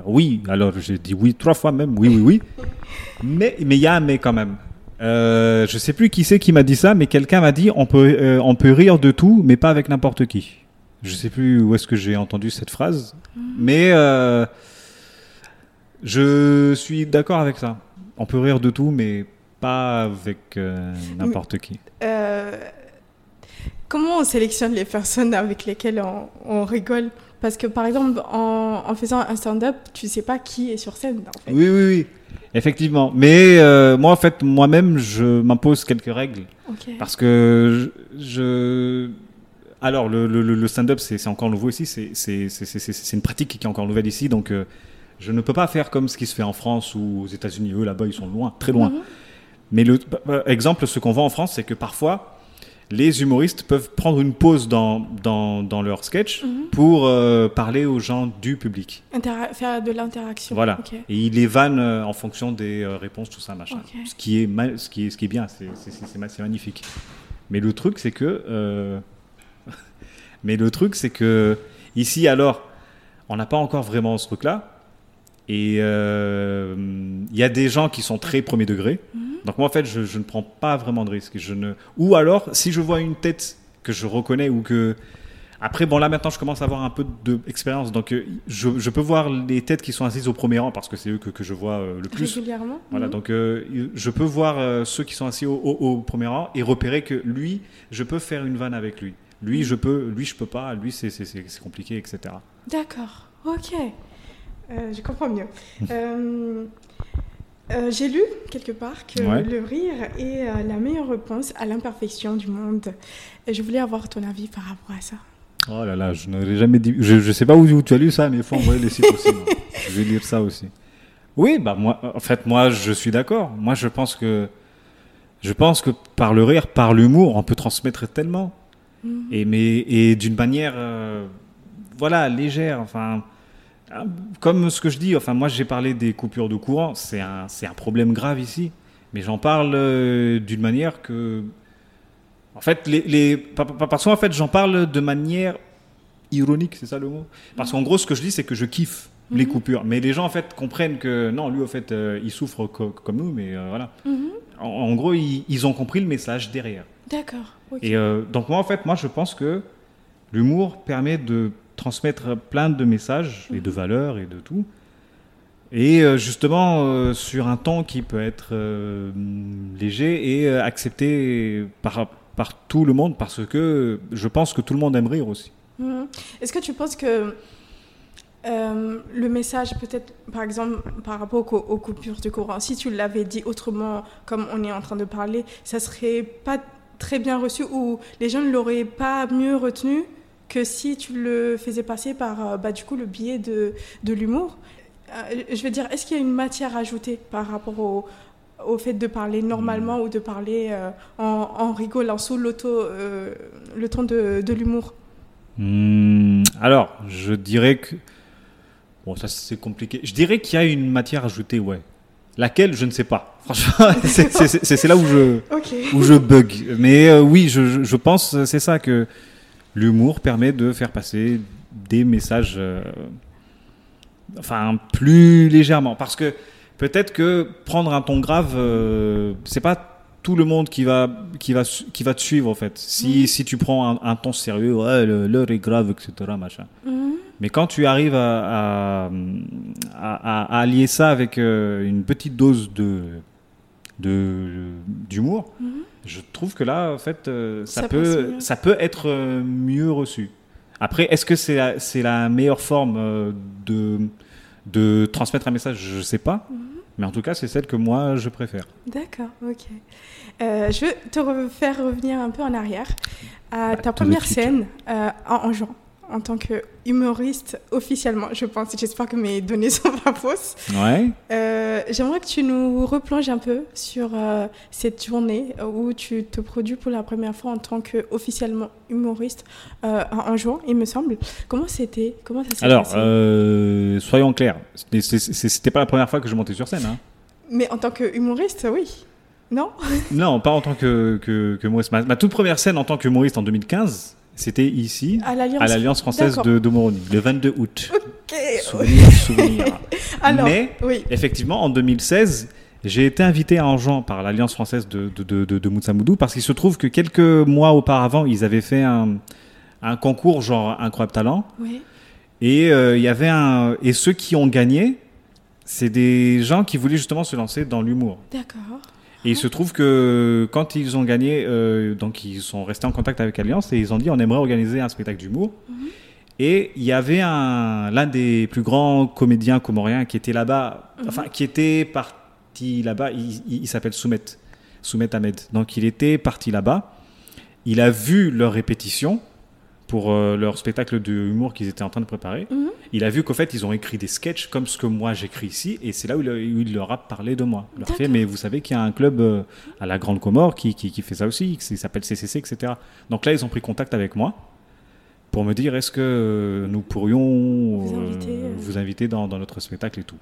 oui, alors j'ai dit oui trois fois même, oui, oui, oui. Mais mais il y a un mais quand même. Euh, je sais plus qui c'est qui m'a dit ça, mais quelqu'un m'a dit on peut, euh, on peut rire de tout, mais pas avec n'importe qui. Je sais plus où est-ce que j'ai entendu cette phrase, mais euh, je suis d'accord avec ça. On peut rire de tout, mais pas avec n'importe qui. Comment on sélectionne les personnes avec lesquelles on, on rigole? Parce que par exemple, en, en faisant un stand-up, tu sais pas qui est sur scène. En fait. Oui, oui, oui, effectivement. Mais euh, moi, en fait, moi-même, je m'impose quelques règles. Ok. Parce que je. je- Alors, le, le- le- stand-up, c'est encore nouveau ici. C'est- C'est c'est- c'est- c'est- c'est une pratique qui est encore nouvelle ici. Donc, euh, je ne peux pas faire comme ce qui se fait en France ou aux États-Unis. Eux, là-bas, ils sont loin, très loin. Mhm. Mais le bah, bah, exemple, ce qu'on voit en France, c'est que parfois, les humoristes peuvent prendre une pause dans, dans, dans leur sketch Mhm. pour euh, parler aux gens du public. Intera- faire de l'interaction. Voilà. Et ils les vannent euh, en fonction des euh, réponses, tout ça, machin. Ce, qui est ce, qui est, ce qui est bien, c'est c'est- c'est- c'est ma- c'est magnifique. Mais le truc, c'est que. euh, Mais le truc, c'est que. Ici, alors, on n'a pas encore vraiment ce truc-là. Et euh, il y a des gens qui sont très premier degré. Mhm. Donc, moi, en fait, je, je ne prends pas vraiment de risques. Je ne... Ou alors, si je vois une tête que je reconnais ou que. Après, bon, là maintenant, je commence à avoir un peu d'expérience. Donc, euh, je, je peux voir les têtes qui sont assises au premier rang parce que c'est eux que, que je vois euh, le plus. Régulièrement. Voilà, Mhm. donc euh, je peux voir euh, ceux qui sont assis au, au- au premier rang et repérer que lui, je peux faire une vanne avec lui. Lui, je peux, lui, je peux pas. Lui, c'est compliqué, etc. D'accord. Ok. Je comprends mieux. Euh, J'ai lu quelque part que Ouais. le rire est euh, la meilleure réponse à l'imperfection du monde. Et je voulais avoir ton avis par rapport à ça. Oh là là, je n'aurais jamais dit. Je, je sais pas où, où tu as lu ça, mais il faut envoyer les sites aussi. moi. Je vais lire ça aussi. Oui, bah moi, en fait, moi, je suis d'accord. Moi, je pense que, je pense que par le rire, par l'humour, on peut transmettre tellement. Mhm. Et mais et d'une manière, euh, voilà, légère. Enfin, comme ce que je dis. Enfin, moi, j'ai parlé des coupures de courant. C'est un, problème grave ici. Mais j'en parle euh, d'une manière que, en fait, les, les pa- pa- parce qu'en fait, j'en parle de manière ironique, c'est ça le mot? Parce qu'en gros, ce que je dis, c'est que je kiffe les Mhm. coupures. Mais les gens, en fait, comprennent que non, lui, en fait, euh, il souffre co- comme nous. Mais euh, voilà. Mhm. En, en gros, ils, ils ont compris le message derrière. D'accord. Et euh, donc moi, en fait, moi, je pense que l'humour permet de transmettre plein de messages et de valeurs et de tout. Et euh, justement, euh, sur un ton qui peut être euh, léger et accepté par, par tout le monde, parce que je pense que tout le monde aime rire aussi. Mhm. Est-ce que tu penses que le message, peut-être, par exemple, par rapport aux coupures de courant, si tu l'avais dit autrement, comme on est en train de parler, ça serait pas très bien reçu ou les gens ne l'auraient pas mieux retenu? Que si tu le faisais passer par, euh, bah, du coup, le biais de, de l'humour Euh, Je veux dire, est-ce qu'il y a une matière ajoutée par rapport au, au fait de parler normalement ou de parler euh, en, en rigolant sous l'auto, euh, le ton de, de l'humour? Hmm, alors, je dirais que... Bon, ça c'est compliqué. Je dirais qu'il y a une matière ajoutée, ouais. Laquelle, je ne sais pas. Franchement, c'est- là où je... Où je bug. Mais euh, oui, je, je- pense c'est ça que l'humour permet de faire passer des messages, euh, enfin plus légèrement, parce que peut-être que prendre un ton grave, euh, c'est pas tout le monde qui va qui va qui va te suivre en fait. Si, Mhm. si tu prends un, un ton sérieux, ouais, l'heure est grave, etc. Machin. Mhm. Mais quand tu arrives à, à, à- à- à allier ça avec euh, une petite dose de de- d'humour, Mhm. Je trouve que là, en fait, euh, ça, peut, ça peut être euh, mieux reçu. Après, est-ce que c'est la, c'est la meilleure forme euh, de, de transmettre un message? Je ne sais pas. Mhm. Mais en tout cas, c'est celle que moi, je préfère. D'accord, ok. Je veux te re- faire revenir un peu en arrière à ta te première scène en, en juin, en tant que humoriste officiellement, je pense. J'espère que mes données sont pas fausses. Ouais. Euh, J'aimerais que tu nous replonges un peu sur euh, cette journée où tu te produis pour la première fois en tant qu'officiellement humoriste euh, en juin, il me semble. Comment c'était? Comment ça s'est Alors, passé? euh, soyons clairs. C'était- pas la première fois que je montais sur scène. hein. Mais en tant que humoriste, oui. Non? Non, pas en tant que, que, que. Ma, ma toute première scène en tant qu'humoriste en 2015, c'était ici, À l'Alliance française de, de Moroni, le 22 août. Ok. Souvenir, souvenir. Alors, Mais, oui. effectivement, en 2016, j'ai été invité à Enjean par l'Alliance française de, de, de, de, de Moutsamoudou parce qu'il se trouve que quelques mois auparavant, ils avaient fait un, un concours genre Incroyable Talent. Oui. Et euh, il y avait un et ceux qui ont gagné, c'est des gens qui voulaient justement se lancer dans l'humour. D'accord. Et il se trouve que quand ils ont gagné, euh, donc ils sont restés en contact avec Alliance et ils ont dit on aimerait organiser un spectacle d'humour. Et il y avait un l'un des plus grands comédiens comoriens qui était là-bas, enfin qui était parti là-bas. Il, il- il s'appelle Soumet, Soumet Ahmed. Donc il était parti là-bas. Il a vu leur répétition pour euh, leur spectacle de humour qu'ils étaient en train de préparer. Mhm. Il a vu qu'au fait, ils ont écrit des sketchs comme ce que moi j'écris ici, et c'est là où il, où il leur a parlé de moi. Il leur fait, mais vous savez qu'il y a un club euh, à la Grande Comore qui, qui, qui fait ça aussi, qui s'appelle CCC, etc. Donc là, ils ont pris contact avec moi pour me dire est-ce que euh, nous pourrions Vous inviter, vous inviter dans, dans notre spectacle et tout.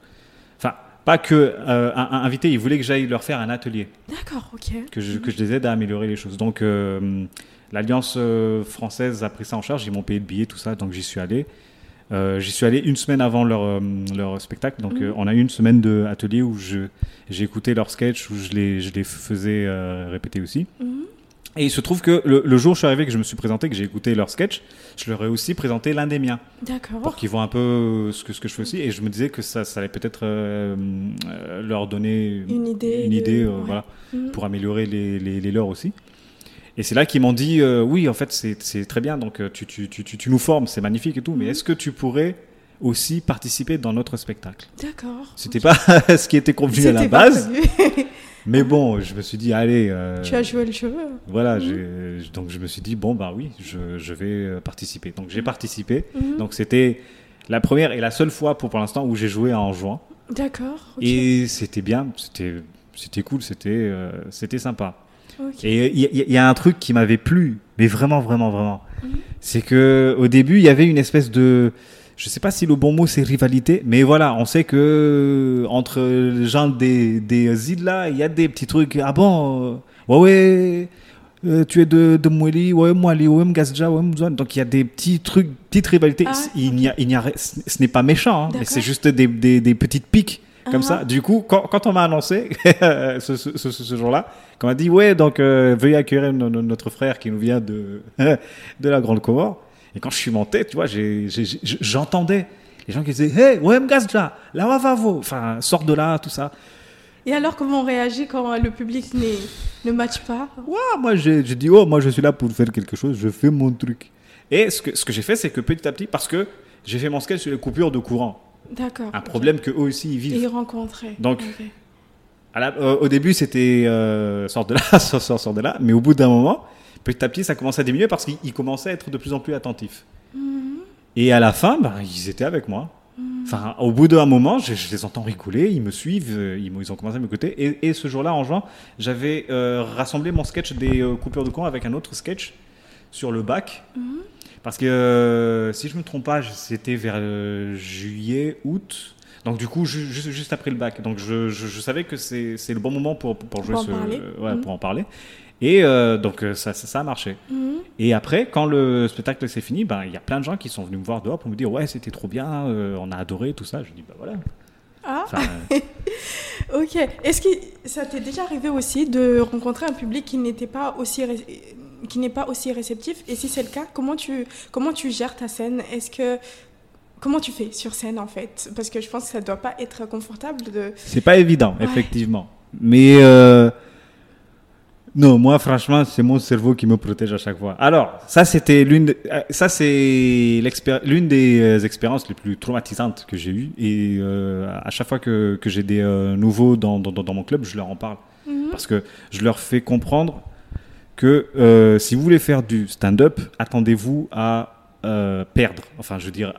Enfin, pas que euh, un, un invité, ils voulaient que j'aille leur faire un atelier D'accord, ok. que je, que je les aide à améliorer les choses. Donc, euh, l'Alliance euh, française a pris ça en charge, ils m'ont payé le billet, tout ça, donc j'y suis allé. Euh, j'y suis allé une semaine avant leur, euh, leur spectacle, donc Mhm. euh, on a eu une semaine d'atelier où j'ai écouté leurs sketchs, où je les, je les faisais répéter aussi. Mhm. Et il se trouve que le, le jour où je suis arrivé, que je me suis présenté, que j'ai écouté leurs sketchs, je leur ai aussi présenté l'un des miens D'accord. pour qu'ils voient un peu ce que, ce que je fais aussi. Et je me disais que ça, ça allait peut-être euh, leur donner Une idée. une de- idée, euh, ouais. voilà, Mhm. pour améliorer les, les, les leurs aussi. Et c'est là qu'ils m'ont dit, euh, oui, en fait, c'est très bien, donc euh, tu, tu, tu, tu, tu nous formes, c'est magnifique et tout, mais Mhm. est-ce que tu pourrais aussi participer dans notre spectacle? D'accord. C'était pas ce qui était convenu à la base, mais bon, je me suis dit, allez, euh, tu as joué le jeu. voilà, Mhm. donc je me suis dit, bon, bah oui, je, je vais participer. Donc j'ai participé, Mhm. donc c'était la première et la seule fois pour, pour l'instant où j'ai joué en juin. D'accord. Et c'était bien, c'était c'était cool, c'était euh, c'était sympa. Et il y, a- y un truc qui m'avait plu, mais vraiment, vraiment, vraiment. Mhm. C'est que au début, il y avait une espèce de, je sais pas si le bon mot c'est rivalité, mais voilà, on sait que entre les gens des des îles là, il y a des petits trucs. Ah bon, euh, ouais ouais. euh, tu es de, de Mweli, ouais, Mwali, ouais, Mgazja, ouais, Mzouane. Donc il y a des petits trucs, petites rivalités. Ah, il n'y a, il n'y a, ce n'est pas méchant, hein, mais c'est juste des, des, des petites piques comme ça. Du coup, quand, quand on m'a annoncé ce, ce, ce, ce jour-là, quand on m'a dit ouais, donc euh, veuillez accueillir no- no- notre frère qui nous vient de de la Grande Comore. Et quand je suis monté, tu vois, j'entendais les gens qui disaient hey, ouais, Mgazja, là, va, va, va. enfin, sors de là, tout ça. Et alors, comment on réagit quand le public ne matche pas? Ouais, moi j'ai j'ai dit, oh, moi je suis là pour faire quelque chose, je fais mon truc. Et ce que, ce que j'ai fait, c'est que petit à petit, parce que j'ai fait mon sketch sur les coupures de courant, D'accord. un problème que eux aussi ils Et vivent. rencontrer. Donc, Ok. À la- euh, au début, c'était euh, sort de là, sort, sort, sort de là, mais au bout d'un moment, petit à petit, ça commençait à diminuer parce qu'ils ils commençaient à être de plus en plus attentifs. Mhm. Et à la fin, ben, ils étaient avec moi. Enfin, au bout d'un moment, je, je les entends rigoler, ils me suivent, euh, ils, ils ont commencé à m'écouter. Et, et ce jour-là, en juin, j'avais euh, rassemblé mon sketch des coupures de courant avec un autre sketch sur le bac. Parce que, euh, si je me trompe pas, c'était vers euh, juillet, août. Donc du coup, ju- juste, juste après le bac. Donc je, je- je savais que c'est le bon moment pour, pour jouer Pour en ce- parler. ouais, Mhm. pour en parler. Et euh, donc ça, ça, ça a marché. Mhm. Et après, quand le spectacle s'est fini, ben, il y a plein de gens qui sont venus me voir dehors pour me dire ouais c'était trop bien, euh, on a adoré tout ça. Je dis bah voilà. Ah, Enfin, euh, ok. Est-ce que ça t'est déjà arrivé aussi de rencontrer un public qui n'était pas aussi qui n'est pas aussi réceptif Et si c'est le cas, comment tu comment tu gères ta scène? Est-ce que comment tu fais sur scène en fait? Parce que je pense que ça doit pas être confortable de. c'est pas évident, Ouais. effectivement. Mais euh, non, moi franchement, c'est mon cerveau qui me protège à chaque fois. Alors, ça c'était l'une, de- euh, ça c'est l'une des euh, expériences les plus traumatisantes que j'ai eues. Et euh, à chaque fois que, que j'ai des euh, nouveaux dans, dans, dans mon club, je leur en parle Mhm. parce que je leur fais comprendre que euh, si vous voulez faire du stand-up, attendez-vous à euh, perdre. Enfin, je veux dire,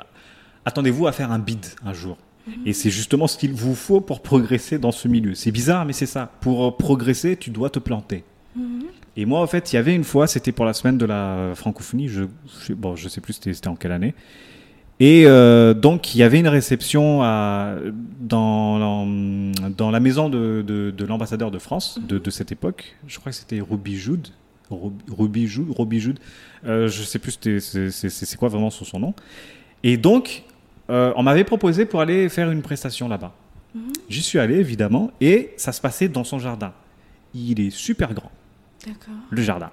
attendez-vous à faire un bid un jour. Et c'est justement ce qu'il vous faut pour progresser dans ce milieu. C'est bizarre, mais c'est ça. Pour euh, progresser, tu dois te planter. Mhm. Et moi, en fait, il y avait une fois, c'était pour la semaine de la francophonie, je, je, bon, je sais plus c'était c'était en quelle année. Et euh, donc, il y avait une réception à, dans, dans, dans la maison de, de, de l'ambassadeur de France de, de cette époque. Je crois que c'était Ruby Jude. Ruby Jude, Jude. Euh, je sais plus c'est quoi vraiment son, son nom. Et donc, euh, on m'avait proposé pour aller faire une prestation là-bas. J'y suis allé, évidemment, et ça se passait dans son jardin. Il est super grand le jardin.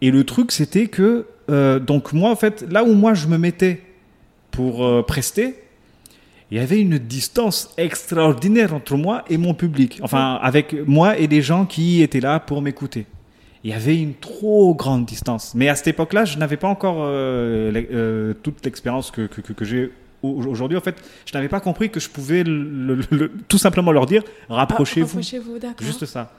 Et le truc, c'était que, euh, donc moi, en fait, là où moi je me mettais pour prester, il y avait une distance extraordinaire entre moi et mon public. Enfin, avec moi et les gens qui étaient là pour m'écouter. Il y avait une trop grande distance. Mais à cette époque-là, je n'avais pas encore euh, l'e- euh, toute l'expérience que, que, que- que j'ai au- aujourd'hui. En fait, je n'avais pas compris que je pouvais le- le- le- tout simplement leur dire rapprochez-vous. Ah, Rapprochez-vous, d'accord. Juste ça.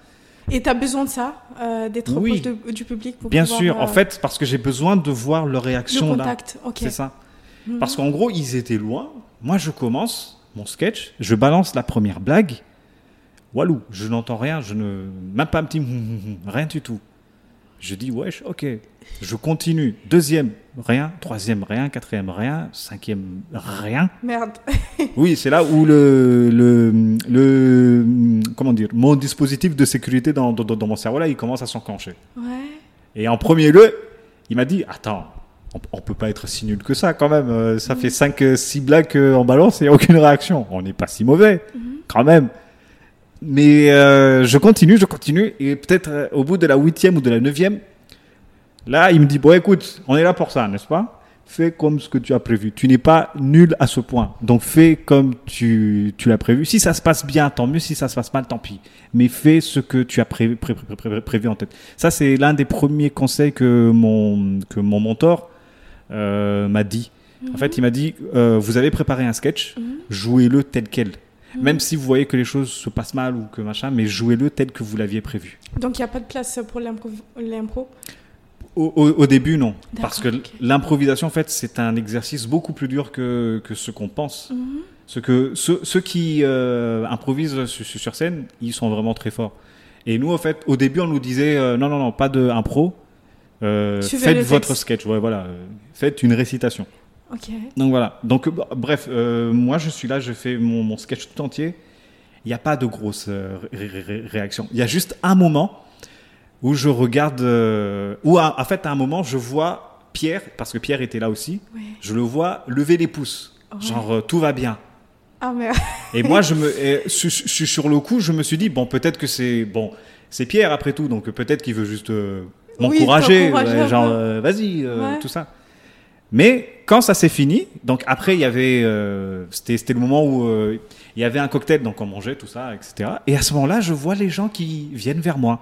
Et tu as besoin de ça, euh, d'être Oui. proche de- du public pour Bien pouvoir, sûr, en fait, parce que j'ai besoin de voir leur le réaction là. contact. Ok. C'est ça. Mhm. Parce qu'en gros, ils étaient loin. Moi, je commence mon sketch, je balance la première blague. Walou, je n'entends rien, je ne. Même pas un petit. rien du tout. Je dis, wesh, ok. Je continue. Deuxième, rien. Troisième, rien. Quatrième, rien. Cinquième, rien. Merde. Oui, c'est là où le, le, le. Comment dire Mon dispositif de sécurité dans, dans, dans mon cerveau, là, il commence à s'enclencher. Ouais. Et en premier lieu, il m'a dit Attends, on, on peut pas être si nul que ça quand même. Euh, Ça fait 5-6 blagues qu'on balance et aucune réaction. On n'est pas si mauvais, quand même. Mais euh, je continue, je continue. Et peut-être euh, au bout de la huitième ou de la neuvième, là, il me dit Bon, écoute, on est là pour ça, n'est-ce pas? Fais comme ce que tu as prévu. Tu n'es pas nul à ce point. Donc fais comme tu, tu l'as prévu. Si ça se passe bien, tant mieux. Si ça se passe mal, tant pis. Mais fais ce que tu as prévu, pré- pré- pré- prévu en tête. Ça, c'est l'un des premiers conseils que mon, que mon mentor euh, m'a dit. En fait, il m'a dit Vous avez préparé un sketch, jouez-le tel quel. Même si vous voyez que les choses se passent mal ou que machin, mais jouez-le tel que vous l'aviez prévu. Donc il n'y a pas de place pour l'impro Au, au- au début, non. Parce que l'improvisation, en fait, c'est un exercice beaucoup plus dur que, que ce qu'on pense. Mhm. Ce que, ceux, ceux qui euh, improvisent sur, sur scène, ils sont vraiment très forts. Et nous, en fait, au début, on nous disait euh, non, non, non, pas de impro. Euh, faites votre texte. sketch. Ouais, voilà. Faites une récitation. Donc voilà. Donc euh, bref, euh, moi je suis là, je fais mon, mon sketch tout entier. Il n'y a pas de grosse euh, ré- ré- ré- réaction. Il y a juste un moment où je regarde, euh, où à- en fait à un moment je vois Pierre, parce que Pierre était là aussi, Ouais. je le vois lever les pouces, genre euh, tout va bien. Ah. Et moi je me, et su- su- sur le coup je me suis dit bon peut-être que c'est bon, c'est Pierre après tout, donc peut-être qu'il veut juste Oui, m'encourager, ouais, genre vas-y Ouais. tout ça. Mais quand ça s'est fini, donc après il y avait, euh, c'était c'était le moment où euh, il y avait un cocktail, donc on mangeait tout ça, etc. Et à ce moment-là, je vois les gens qui viennent vers moi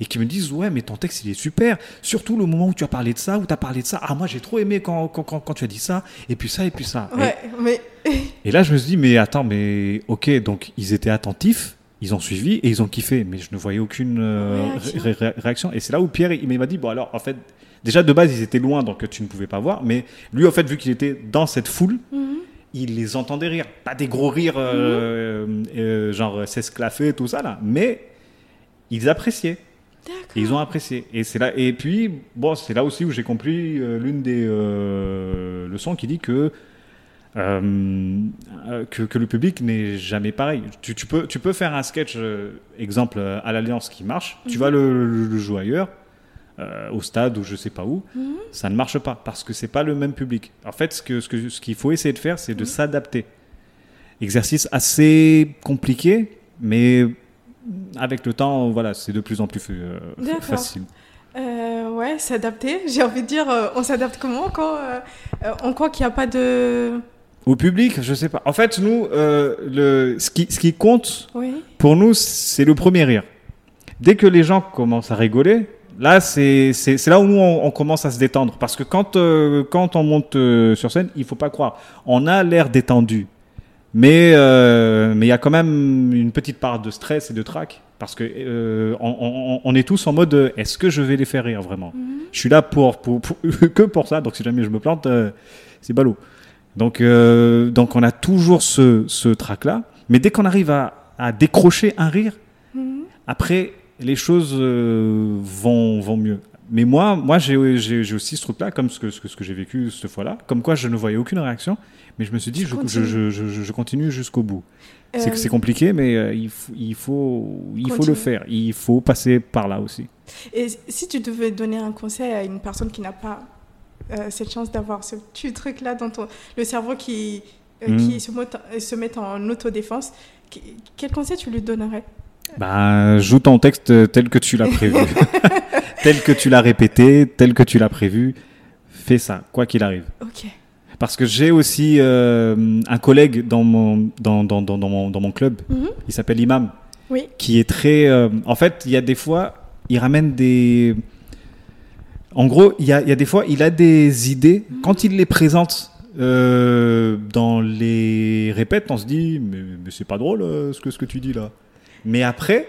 et qui me disent ouais mais ton texte il est super, surtout le moment où tu as parlé de ça, où tu as parlé de ça. Ah moi j'ai trop aimé quand, quand, quand, quand tu as dit ça, et puis ça et puis ça. Et- Ouais, mais et là, je me suis dit, mais attends, mais ok, donc ils étaient attentifs, ils ont suivi et ils ont kiffé, mais je ne voyais aucune euh, Réaction. ré- ré- réaction. Et c'est là où Pierre, il m'a dit, bon alors, en fait, déjà de base, ils étaient loin, donc tu ne pouvais pas voir, mais lui, en fait, vu qu'il était dans cette foule, Mhm. il les entendait rire. Pas des gros rires, euh, euh, genre s'esclaffer, tout ça, là, mais ils appréciaient. Et ils ont apprécié. Et c'est là. Et puis, bon, c'est là aussi où j'ai compris l'une des leçons qui dit que, que que le public n'est jamais pareil. Tu, tu peux tu peux faire un sketch, euh, exemple euh, à l'Alliance qui marche. Tu vas le, le- le jouer ailleurs. euh, au stade ou je sais pas où, ça ne marche pas parce que c'est pas le même public. En fait, ce que ce que ce qu'il faut essayer de faire, c'est de s'adapter. Exercice assez compliqué, mais avec le temps, voilà, c'est de plus en plus euh, facile. Euh, ouais, s'adapter. J'ai envie de dire, euh, on s'adapte comment quand euh, euh, on croit qu'il n'y a pas de. Au public, je sais pas. En fait, nous, euh, le, ce, qui, ce qui compte Oui. pour nous, c'est le premier rire. Dès que les gens commencent à rigoler, là, c'est là où nous, on, on commence à se détendre. Parce que quand, euh, quand on monte euh, sur scène, il faut pas croire. On a l'air détendu. Mais mais il y a quand même une petite part de stress et de trac. Parce que on, on- on est tous en mode est-ce que je vais les faire rire vraiment? Je suis là pour, pour, pour- que pour ça. Donc si jamais je me plante, c'est ballot. Donc, euh, donc on a toujours ce, ce trac-là. Mais dès qu'on arrive à, à décrocher un rire, Mhm. après, les choses euh, vont, vont mieux. Mais moi, moi j'ai aussi ce truc-là, comme ce que, ce que, j'ai vécu cette fois-là, comme quoi je ne voyais aucune réaction, mais je me suis dit, je, je, continues. je, je, je continue jusqu'au bout. C'est Euh, c'est compliqué, mais euh, il, faut, il, faut, il faut le Continue. faire. Il faut passer par là aussi. Et si tu devais donner un conseil à une personne qui n'a pas euh, cette chance d'avoir ce petit truc-là dans ton, le cerveau qui, euh, Mm. qui se, euh, se met en autodéfense, quel conseil tu lui donnerais? Bah, joue ton texte tel que tu l'as prévu, tel que tu l'as répété, tel que tu l'as prévu. Fais ça, quoi qu'il arrive. Ok. Parce que j'ai aussi euh, un collègue dans mon, dans, dans, dans, dans mon, dans mon club, Mhm. il s'appelle Imam, Oui. qui est très... en fait, il y a des fois, il ramène des... En gros, il y a, il y a des fois, il a des idées. Quand il les présente euh, dans les répètes, on se dit, mais, mais c'est pas drôle euh, ce, que, ce que tu dis là. Mais après,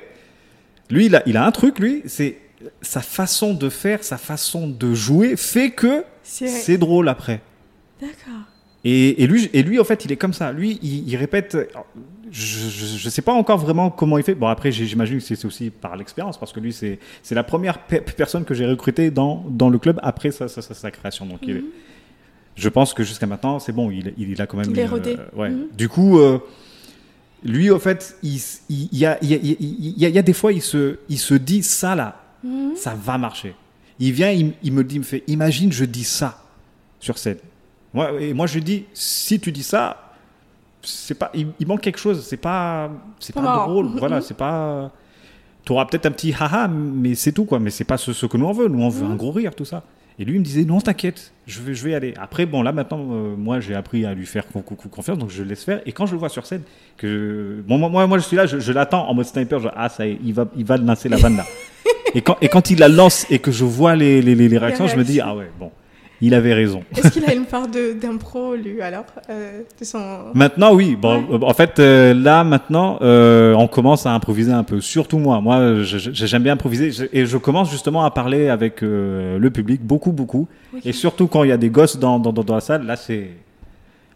lui, il a, il a un truc, lui, c'est sa façon de faire, sa façon de jouer fait que C'est c'est drôle après. d'accord. Et, et lui, et lui, en fait, il est comme ça. Lui, il, il répète. Je ne sais pas encore vraiment comment il fait. Bon, après, j'imagine que c'est aussi par l'expérience, parce que lui, c'est la première pe- personne que j'ai recrutée dans, dans le club après sa, sa, sa- sa création. Donc, il est- Mhm. je pense que jusqu'à maintenant, c'est bon. Il, il, il a quand même. Il est rodé. euh, ouais. Mhm. Du coup, euh, lui, en fait, il, y, a, il, y a, il y a- il y a des fois, il se, il se dit ça là, Mhm. ça va marcher. Il vient, il, il me dit, il me fait, imagine, je dis ça sur scène. Moi, et moi, je lui dis, si tu dis ça, c'est pas, il, il manque quelque chose. C'est pas, c'est Pas marrant. drôle. Voilà, c'est pas. Tu auras peut-être un petit haha, mais c'est tout quoi. Mais c'est pas ce, ce que nous on veut. Nous on veut un gros rire, tout ça. Et lui il me disait non, t'inquiète, je vais, je vais y aller. Après bon là maintenant, euh, moi j'ai appris à lui faire con- con- confiance, donc je le laisse faire. Et quand je le vois sur scène, que bon, moi, moi moi, je suis là, je, je l'attends en mode sniper. Je, ah ça il va il va lancer la vanne là. et quand et quand il la lance et que je vois les les, les- les réactions, je me dis ah ouais bon, il avait raison. Est-ce qu'il a une part d'impro, lui, alors euh, de son... Maintenant, oui. Bon, Ouais. en fait, euh, là, maintenant, euh, on commence à improviser un peu. Surtout moi. Moi, j'aime bien improviser. Et je commence justement à parler avec le public, beaucoup, beaucoup. Oui. Et surtout quand il y a des gosses dans, dans, dans- dans la salle, là, c'est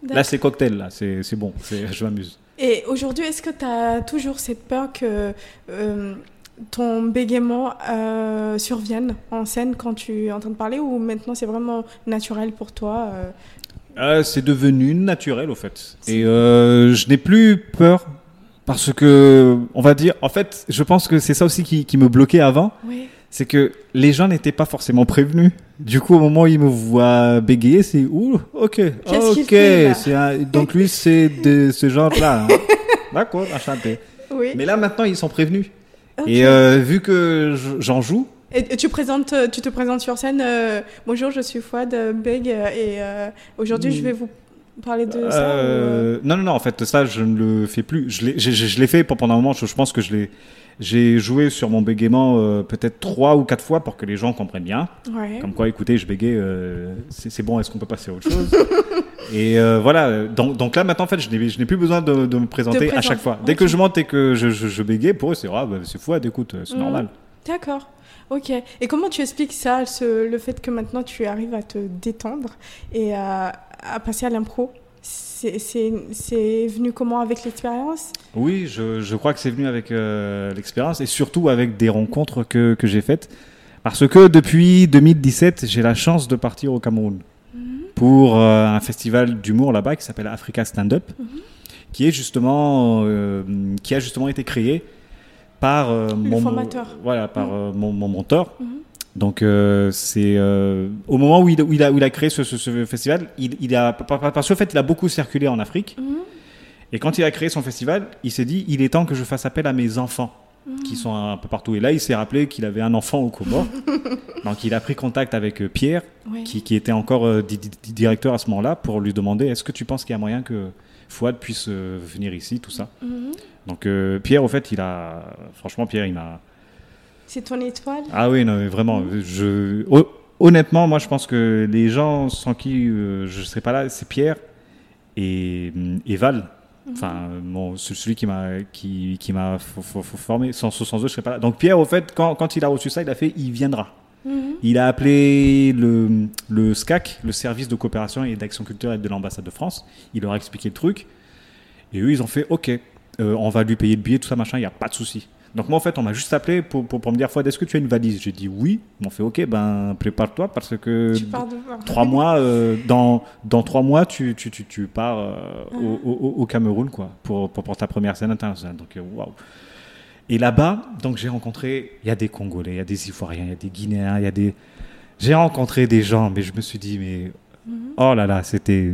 là, c'est cocktail. Là, c'est bon. Je m'amuse. Et aujourd'hui, est-ce que tu as toujours cette peur que ton bégaiement euh, survienne en scène quand tu es en train de parler ou maintenant c'est vraiment naturel pour toi euh, Euh, c'est devenu naturel, au fait. Et euh, je n'ai plus peur parce que, on va dire, en fait, je pense que c'est ça aussi qui, qui me bloquait avant. Oui. c'est que les gens n'étaient pas forcément prévenus. Du coup, au moment où ils me voient bégayer, c'est ouh, ok, ok, un- donc lui c'est de ce genre-là. hein. D'accord, enchanté. Oui. Mais là maintenant ils sont prévenus. Et euh, vu que je- j'en joue, Et tu, présentes, euh, tu te présentes sur scène. euh, Bonjour, je suis Fouad Beg et euh, aujourd'hui je vais vous parler de ça. ou, non non non, en fait ça je ne le fais plus. Je l'ai, fait pendant un moment. Je, je pense que je l'ai, j'ai joué sur mon bégaiement euh, peut-être trois ou quatre fois pour que les gens comprennent bien. ouais. Comme quoi, écoutez, je bégaye, euh, c'est c'est bon, est-ce qu'on peut passer à autre chose Et euh, voilà, donc, donc là maintenant, en fait, je n'ai je n'ai plus besoin de, de me présenter à chaque fois. Dès que je monte et que je, je, je bégaye, pour eux, c'est ah, bah, c'est fou, écoute, c'est Mhm. normal. D'accord. Ok. Et comment tu expliques ça, ce- le fait que maintenant tu arrives à te détendre et à, à passer à l'impro? C'est- venu comment avec l'expérience? Oui, je, je crois que c'est venu avec euh, l'expérience et surtout avec des rencontres que, que j'ai faites. Parce que depuis 2017, j'ai la chance de partir au Cameroun pour euh, un festival d'humour là-bas qui s'appelle Africa Stand Up, qui est justement euh, qui a justement été créé par mon formateur. voilà, par Mhm. mon, mon mentor. Mhm. Donc euh, c'est euh, au moment où il, où il a, où il a créé ce, ce- ce festival, il, il a parce qu'en fait il a beaucoup circulé en Afrique. Mhm. Et quand il a créé son festival, il s'est dit il est temps que je fasse appel à mes enfants qui sont un peu partout. Et là, il s'est rappelé qu'il avait un enfant au Comores. Donc il a pris contact avec euh, Pierre, qui, qui était encore euh, di- di- directeur à ce moment-là, pour lui demander est-ce que tu penses qu'il y a moyen que Fouad puisse venir ici, tout ça? Mhm. Donc Pierre, au fait, il a. Franchement, Pierre, il m'a. C'est ton étoile? Ah oui, non, mais vraiment. Je... hon- Honnêtement, moi, je pense que les gens sans qui euh, je ne serais pas là, c'est Pierre et, et Val. Enfin, mon- ce- celui qui m'a qui, qui formé. Sans, sans eux, je serais pas là. Donc Pierre, au fait, quand, quand il a reçu ça, il a fait, il viendra. Mhm. Il a appelé le, le SCAC, le service de coopération et d'action culturelle de l'ambassade de France. Il leur a expliqué le truc. Et eux, ils ont fait OK. euh, on va lui payer le billet, tout ça, machin, il n'y a pas de souci. Donc moi, en fait, on m'a juste appelé pour, pour, pour me dire, Fouad, est-ce que tu as une valise? J'ai dit oui. Ils m'ont fait, ok, ben prépare-toi parce que trois mois, euh, dans, dans trois mois, tu, tu, tu, tu pars euh, Ah. au, au- au Cameroun quoi, pour, pour, pour ta première scène internationale. Donc, euh, waouh. Et là-bas, donc j'ai rencontré, il y a des Congolais, il y a des Ivoiriens, il y a des Guinéens, il y a des. J'ai rencontré des gens, mais je me suis dit, mais Mhm. oh là là, c'était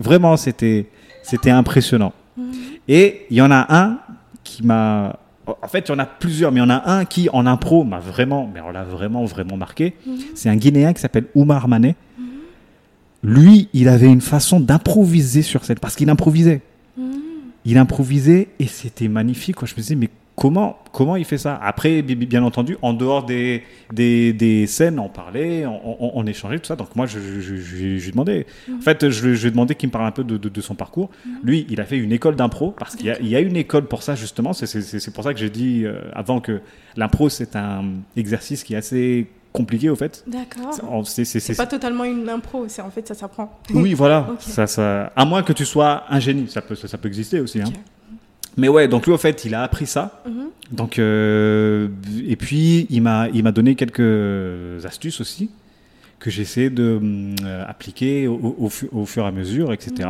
vraiment c'était c'était impressionnant. Mhm. Et il y en a un qui m'a. En fait, il y en a plusieurs, mais il y en a un qui, en impro, m'a vraiment, mais on l'a vraiment, vraiment marqué. Mhm. C'est un Guinéen qui s'appelle Oumar Mané. Lui, il avait une façon d'improviser sur scène, parce qu'il improvisait. Mhm. Il improvisait et c'était magnifique. Quoi. Je me disais, mais comment, comment il fait ça Après, bi- bi- bien entendu, en dehors des, des, des scènes, on parlait, on, on- on échangeait, tout ça. Donc moi, je, je, je, je- je lui ai demandé. En fait, je, lui ai demandé qu'il me parle un peu de, de- de son parcours. Lui, il a fait une école d'impro, parce qu'il y, y a une école pour ça, justement. C'est- pour ça que j'ai dit euh, avant que l'impro, c'est un exercice qui est assez compliqué, au fait. D'accord. C'est- pas totalement une impro, c'est en fait ça s'apprend. oui, voilà. Ça, ça, à moins que tu sois un génie, ça peut, ça, ça peut exister aussi. hein. Mais ouais, donc lui, au fait, il a appris ça. Mhm. Donc, euh, et puis, il m'a, il m'a donné quelques astuces aussi que j'essaie de hum, euh, appliquer au, au au fur et à mesure, etc.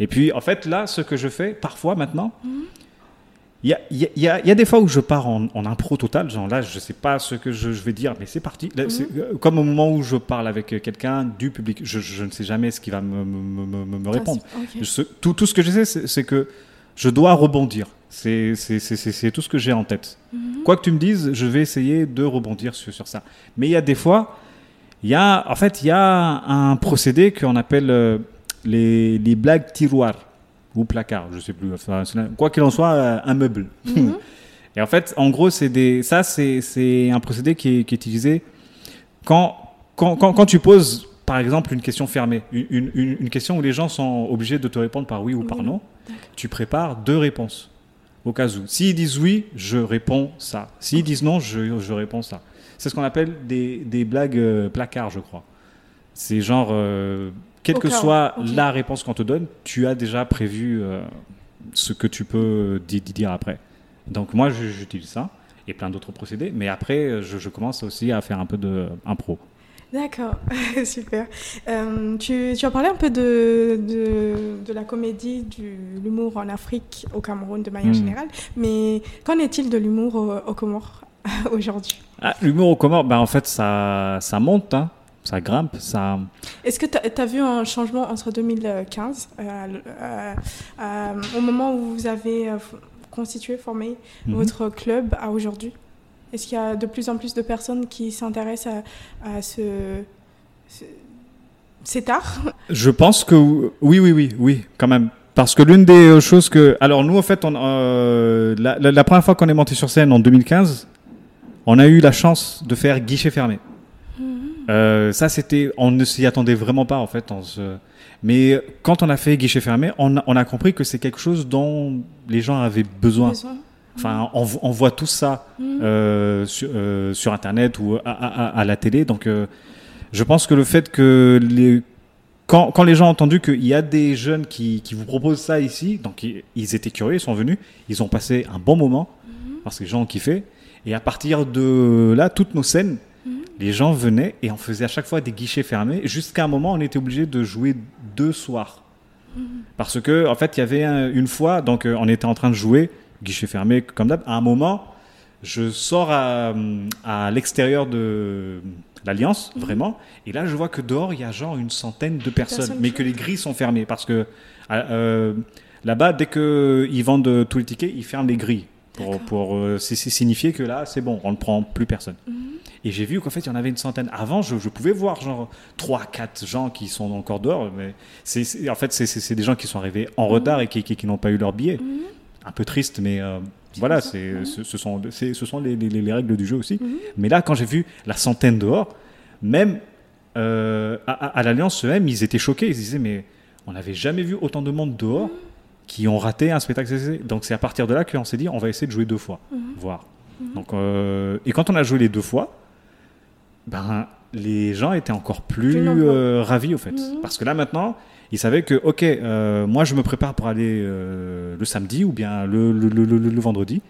Et puis, en fait, là, ce que je fais parfois maintenant, il y, a, il y y a- il y a des fois où je pars en, en impro total, genre là, je sais pas ce que je, je vais dire, mais c'est parti. Là, euh, comme au moment où je parle avec quelqu'un du public, je, je ne sais jamais ce qu'il va me, me- me- répondre. Tout, tout ce que je sais, c'est que je dois rebondir. C'est, tout ce que j'ai en tête. Mhm. Quoi que tu me dises, je vais essayer de rebondir sur, sur ça. Mais il y a des fois, il y a, en fait, il y a un procédé qu'on appelle euh, les, les blagues tiroirs ou placards, je sais plus. Enfin, quoi qu'il en soit, euh, un meuble. Mhm. Et en fait, en gros, c'est des, ça, c'est, un procédé qui est, qui est utilisé quand, quand, quand, quand tu poses, par exemple, une question fermée, une, une, une- une question où les gens sont obligés de te répondre par oui ou par Oui. non, tu prépares deux réponses au cas où. S'ils disent oui, je réponds ça. S'ils disent non, je, je réponds ça. C'est ce qu'on appelle des, des blagues euh, placards, je crois. C'est genre, euh, quelle Au que cas soit la réponse qu'on te donne, tu as déjà prévu euh, ce que tu peux di- di- dire après. Donc moi, j'utilise ça et plein d'autres procédés. Mais après, je, je commence aussi à faire un peu de impro. D'accord, super. Euh, tu, tu as parlé un peu de, de, de la comédie, de l'humour en Afrique, au Cameroun de manière Mm. générale, mais qu'en est-il de l'humour au, au Comores aujourd'hui? Ah, L'humour au Comores, ben, en fait, ça, ça monte, hein. ça grimpe, ça... Est-ce que tu as, vu un changement entre 2015, euh, euh, euh, au moment où vous avez euh, constitué, formé Mhm. votre club, à aujourd'hui? Est-ce qu'il y a de plus en plus de personnes qui s'intéressent à, à ce, ce- cet art? Je pense que oui, oui, oui, oui, quand même. Parce que l'une des euh, choses que... Alors nous, en fait, on, euh, la, la- la première fois qu'on est monté sur scène en 2015, on a eu la chance de faire guichet fermé. Euh, ça, c'était... On ne s'y attendait vraiment pas, en fait. on se- Mais quand on a fait guichet fermé, on a, on a compris que c'est quelque chose dont les gens avaient besoin. Besoin Enfin, on, vo- on voit tout ça Mhm. euh, sur, euh, sur Internet ou à, à- à- à la télé. Donc, euh, je pense que le fait que les, quand, quand les gens ont entendu qu'il y a des jeunes qui, qui vous proposent ça ici, donc ils, étaient curieux, ils sont venus, ils ont passé un bon moment parce que les gens ont kiffé. Et à partir de là, toutes nos scènes, les gens venaient et on faisait à chaque fois des guichets fermés. Jusqu'à un moment, on était obligé de jouer deux soirs. Parce que, en fait, il y avait un- une fois, donc on était en train de jouer, guichet fermé comme d'hab. À un moment, je sors à, à l'extérieur de l'Alliance, vraiment, et là, je vois que dehors, il y a genre une centaine de personnes, mais que les grilles sont fermées. Parce que euh, là-bas, dès qu'ils vendent tous les tickets, ils ferment les grilles. Pour, pour euh, signifier que là, c'est bon, on ne prend plus personne. Et j'ai vu qu'en fait, il y en avait une centaine. Avant, je, je pouvais voir genre 3, 4 gens qui sont encore dehors. Mais c'est, en fait, c'est, des gens qui sont arrivés en retard et qui, qui, qui n'ont pas eu leur billet. Un peu triste, mais euh, voilà, c'est, ce, ce sont, ce sont les, les- les règles du jeu aussi. Mhm. Mais là, quand j'ai vu la centaine dehors, même euh, à, l'Alliance eux-mêmes, ils étaient choqués. Ils se disaient, mais on n'avait jamais vu autant de monde dehors qui ont raté un spectacle. Donc c'est à partir de là qu'on s'est dit, on va essayer de jouer deux fois, voir. Donc, euh, et quand on a joué les deux fois, ben, les gens étaient encore plus, ravis au fait. Mhm. Parce que là maintenant, ils savaient que, ok, euh, moi je me prépare pour aller euh, le samedi ou bien le, le, le- le- vendredi.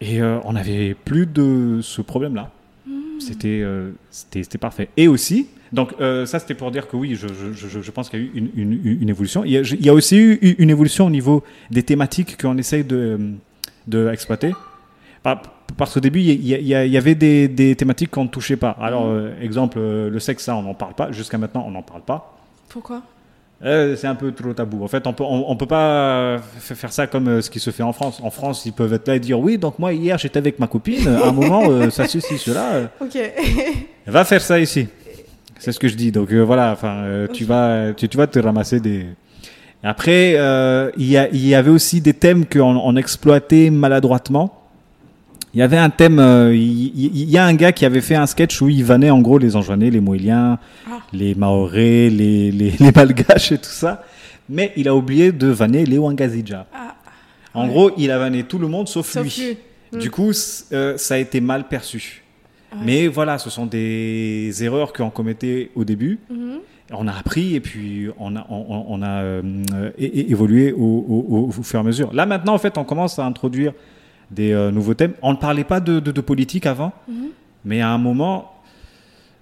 Et euh, on n'avait plus de ce problème-là. Mhm. C'était c'était c'était parfait. Et aussi, donc ça c'était pour dire que oui, je, je, je, je pense qu'il y a eu une, une, une évolution. Il y, a, il y a aussi eu une évolution au niveau des thématiques qu'on essaye de, de exploiter. Par- Parce qu'au début, il y, il il avait des, des thématiques qu'on ne touchait pas. Alors, euh, exemple, euh, le sexe, ça, on n'en parle pas. Jusqu'à maintenant, on n'en parle pas. Pourquoi? Euh, c'est un peu trop tabou. En fait, on peut, on, on peut pas faire ça comme euh, ce qui se fait en France. En France, ils peuvent être là et dire oui, donc moi hier j'étais avec ma copine. À un moment, euh, ça ceci, cela. Ok. Va faire ça ici. C'est ce que je dis. Donc euh, voilà, enfin, euh, tu vas, tu, tu vas te ramasser des. Après, euh, il y, a- y avait aussi des thèmes qu'on on exploitait maladroitement. Il y avait un thème, euh, il y, a un gars qui avait fait un sketch où il vannait en gros les Anjouanais, les Moéliens, Ah. les Maorais, les, les, les Malgaches et tout ça. Mais il a oublié de vanner les Wangazija. Ah, En Ouais. gros, il a vanné tout le monde sauf, sauf lui. lui. Mm. Du coup, euh, ça a été mal perçu. Ouais. Mais voilà, ce sont des erreurs qu'on commettait au début. Mhm. On a appris et puis on a, on, on a euh, é- é- évolué au, au- au fur et à mesure. Là maintenant, en fait, on commence à introduire des euh, nouveaux thèmes. On ne parlait pas de, de- de politique avant, Mhm. mais à un moment,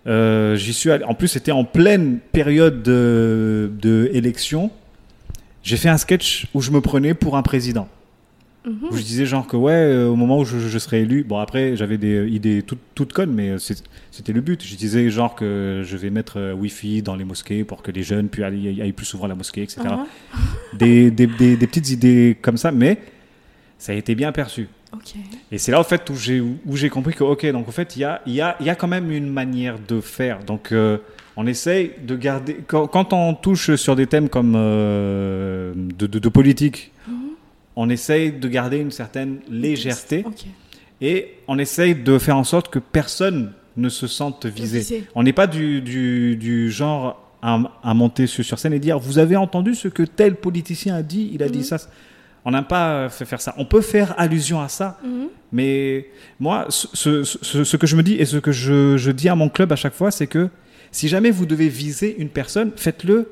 euh, j'y suis allé. En plus, c'était en pleine période de, de élection. J'ai fait un sketch où je me prenais pour un président. Mhm. Où je disais genre que ouais, euh, au moment où je, je serai élu, bon après j'avais des idées toutes, toutes connes, mais c'était le but. Je disais genre que je vais mettre Wi-Fi dans les mosquées pour que les jeunes puissent aller, aillent plus souvent à la mosquée, etc. Des, des, des- des petites idées comme ça, mais ça a été bien perçu. Et c'est là en fait où j'ai où j'ai compris que ok donc en fait il y a y a y a quand même une manière de faire donc euh, on essaye de garder quand, quand on touche sur des thèmes comme euh, de, de, de politique Mhm. on essaye de garder une certaine légèreté et on essaye de faire en sorte que personne ne se sente visé. Visé. On n'est pas du, du, du genre à, à monter sur, sur scène et dire vous avez entendu ce que tel politicien a dit, il a dit Mhm. ça. On n'a pas fait faire ça. On peut faire allusion à ça, Mhm. mais moi, ce, ce- ce- ce que je me dis et ce que je, je dis à mon club à chaque fois, c'est que si jamais vous devez viser une personne, faites-le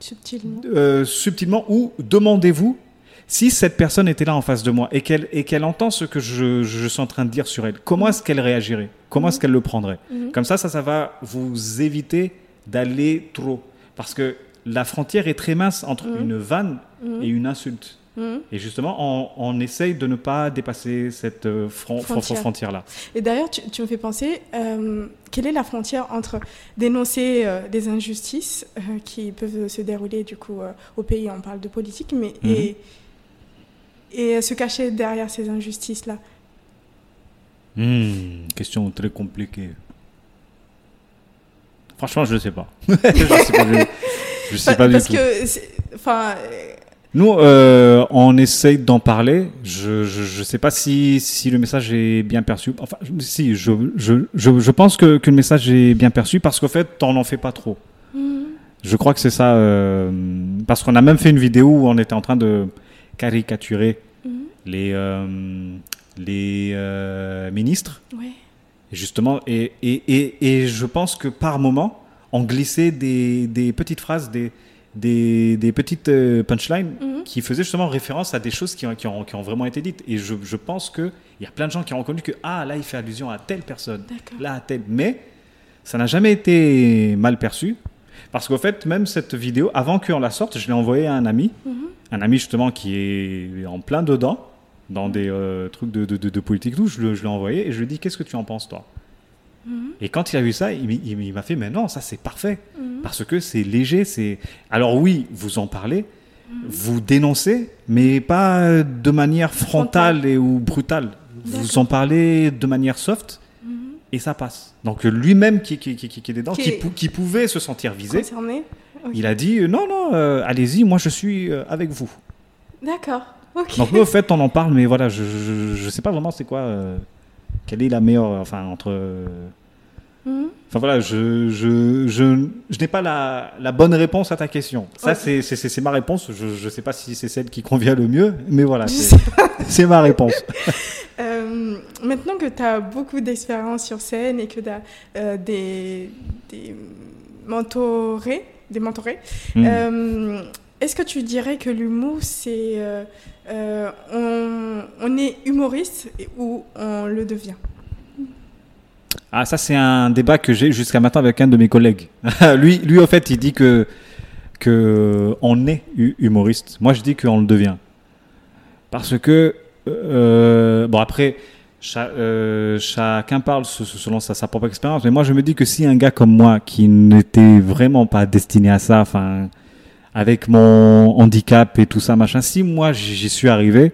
Subtilement. euh, subtilement ou demandez-vous si cette personne était là en face de moi et qu'elle et qu'elle entend ce que je, je suis en train de dire sur elle, comment est-ce qu'elle réagirait? Comment est-ce qu'elle le prendrait? Mhm. Comme ça, ça, ça va vous éviter d'aller trop. Parce que la frontière est très mince entre Mhm. une vanne Mhm. et une insulte. Mhm. Et justement, on, on essaye de ne pas dépasser cette euh, fron- fron- Frontière. frontière-là. Et d'ailleurs, tu, tu me fais penser, euh, quelle est la frontière entre dénoncer euh, des injustices qui peuvent se dérouler du coup au pays, on parle de politique, mais Mhm. et, et se cacher derrière ces injustices-là? Hmm, question très compliquée. Franchement, je ne sais pas. je sais pas du, je sais Pa- pas du Parce tout. que, c'est- enfin, Nous, euh, on essaye d'en parler. Je je, je sais pas si, si le message est bien perçu. Enfin, si, je, je, je, je pense que, que le message est bien perçu parce qu'en fait, on n'en fait pas trop. mhm. Je crois que c'est ça. euh, parce qu'on a même fait une vidéo où on était en train de caricaturer Mhm. les, euh, les ministres. ouais. Et Justement, et, et, et, et je pense que par moment, on glissait des, des petites phrases, des, des, des petites euh, punchlines Mhm. qui faisaient justement référence à des choses qui ont, qui ont, qui ont vraiment été dites. Et je, je pense qu'il y a plein de gens qui ont reconnu que, ah, là, il fait allusion à telle personne, là, à telle. Mais ça n'a jamais été mal perçu. Parce qu'au fait, même cette vidéo, avant qu'on la sorte, je l'ai envoyée à un ami, Mhm. un ami justement qui est en plein dedans, dans des euh, trucs de, de, de, de politique, tout, je l'ai envoyé et je lui ai dit, qu'est-ce que tu en penses, toi? Mhm. et quand il a vu ça, il, m- il- il m'a fait, mais non, ça c'est parfait. Mhm. Parce que c'est léger, c'est... Alors oui, vous en parlez, vous dénoncez, mais pas de manière frontale et, ou brutale. Vous en parlez de manière soft Mhm. et ça passe. Donc lui-même qui, qui, qui, qui- qui est dedans, Qui qui, est- pou- qui pouvait se sentir visé, Concerné il a dit, euh, non, non, euh, allez-y, moi je suis euh, avec vous. D'accord. Ok. Donc nous, au fait, on en parle, mais voilà, je ne sais pas vraiment c'est quoi... euh, quelle est la meilleure, enfin, entre... euh, Mhm. Enfin voilà, je, je, je, je n'ai pas la, la bonne réponse à ta question. Ça, c'est- ma réponse. Je ne sais pas si c'est celle qui convient le mieux, mais voilà, c'est ma réponse. Euh, maintenant que tu as beaucoup d'expérience sur scène et que tu as euh, des, des mentorés, des mentorés Mm. euh, est-ce que tu dirais que l'humour, c'est. on, on est humoriste ou on le devient? Ah, ça, c'est un débat que j'ai jusqu'à maintenant avec un de mes collègues. lui, lui, en fait, il dit que, que on est hu- humoriste. Moi, je dis qu'on le devient. Parce que, euh, bon, après, euh, chacun parle se- se- selon sa, propre expérience. Mais moi, je me dis que si un gars comme moi, qui n'était vraiment pas destiné à ça, enfin, avec mon handicap et tout ça, machin, si moi, j'y suis arrivé,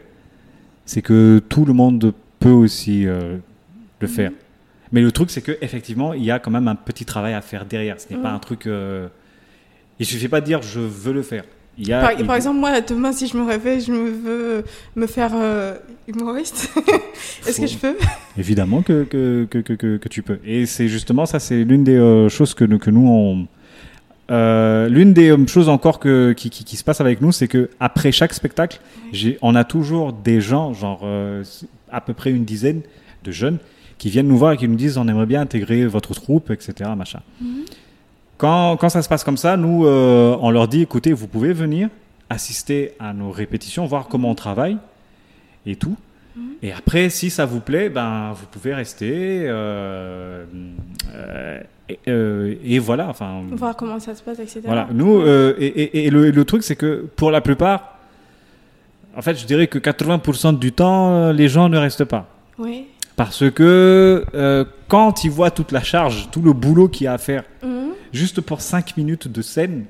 c'est que tout le monde peut aussi euh, le faire. Mais le truc, c'est que effectivement, il y a quand même un petit travail à faire derrière. Ce n'est pas Mm. un truc. euh, Il suffit pas de dire je veux le faire. Il y a, par, il- par exemple, moi, demain, si je me réveille, je me veux me faire euh, humoriste. Est-ce que je peux? évidemment que, que, que, que, tu peux. Et c'est justement ça, c'est l'une des euh, choses que, nous- que nous on. euh, l'une des choses encore que, qui, qui, qui se passe avec nous, c'est que après chaque spectacle, on a toujours des gens, genre à peu près une dizaine de jeunes, qui viennent nous voir et qui nous disent on aimerait bien intégrer votre troupe, etc. Machin. Quand, quand ça se passe comme ça, nous, euh, on leur dit écoutez, vous pouvez venir assister à nos répétitions, voir comment on travaille et tout. Et après, si ça vous plaît, ben, vous pouvez rester. euh, euh, et, euh, et voilà. Enfin, Voir comment ça se passe, etc. voilà. Nous, euh, et, et- et le, le truc, c'est que pour la plupart, en fait, je dirais que 80% du temps, les gens ne restent pas. Oui. Parce que euh, quand ils voient toute la charge, tout le boulot qu'il y a à faire, Mhm. juste pour 5 minutes de scène,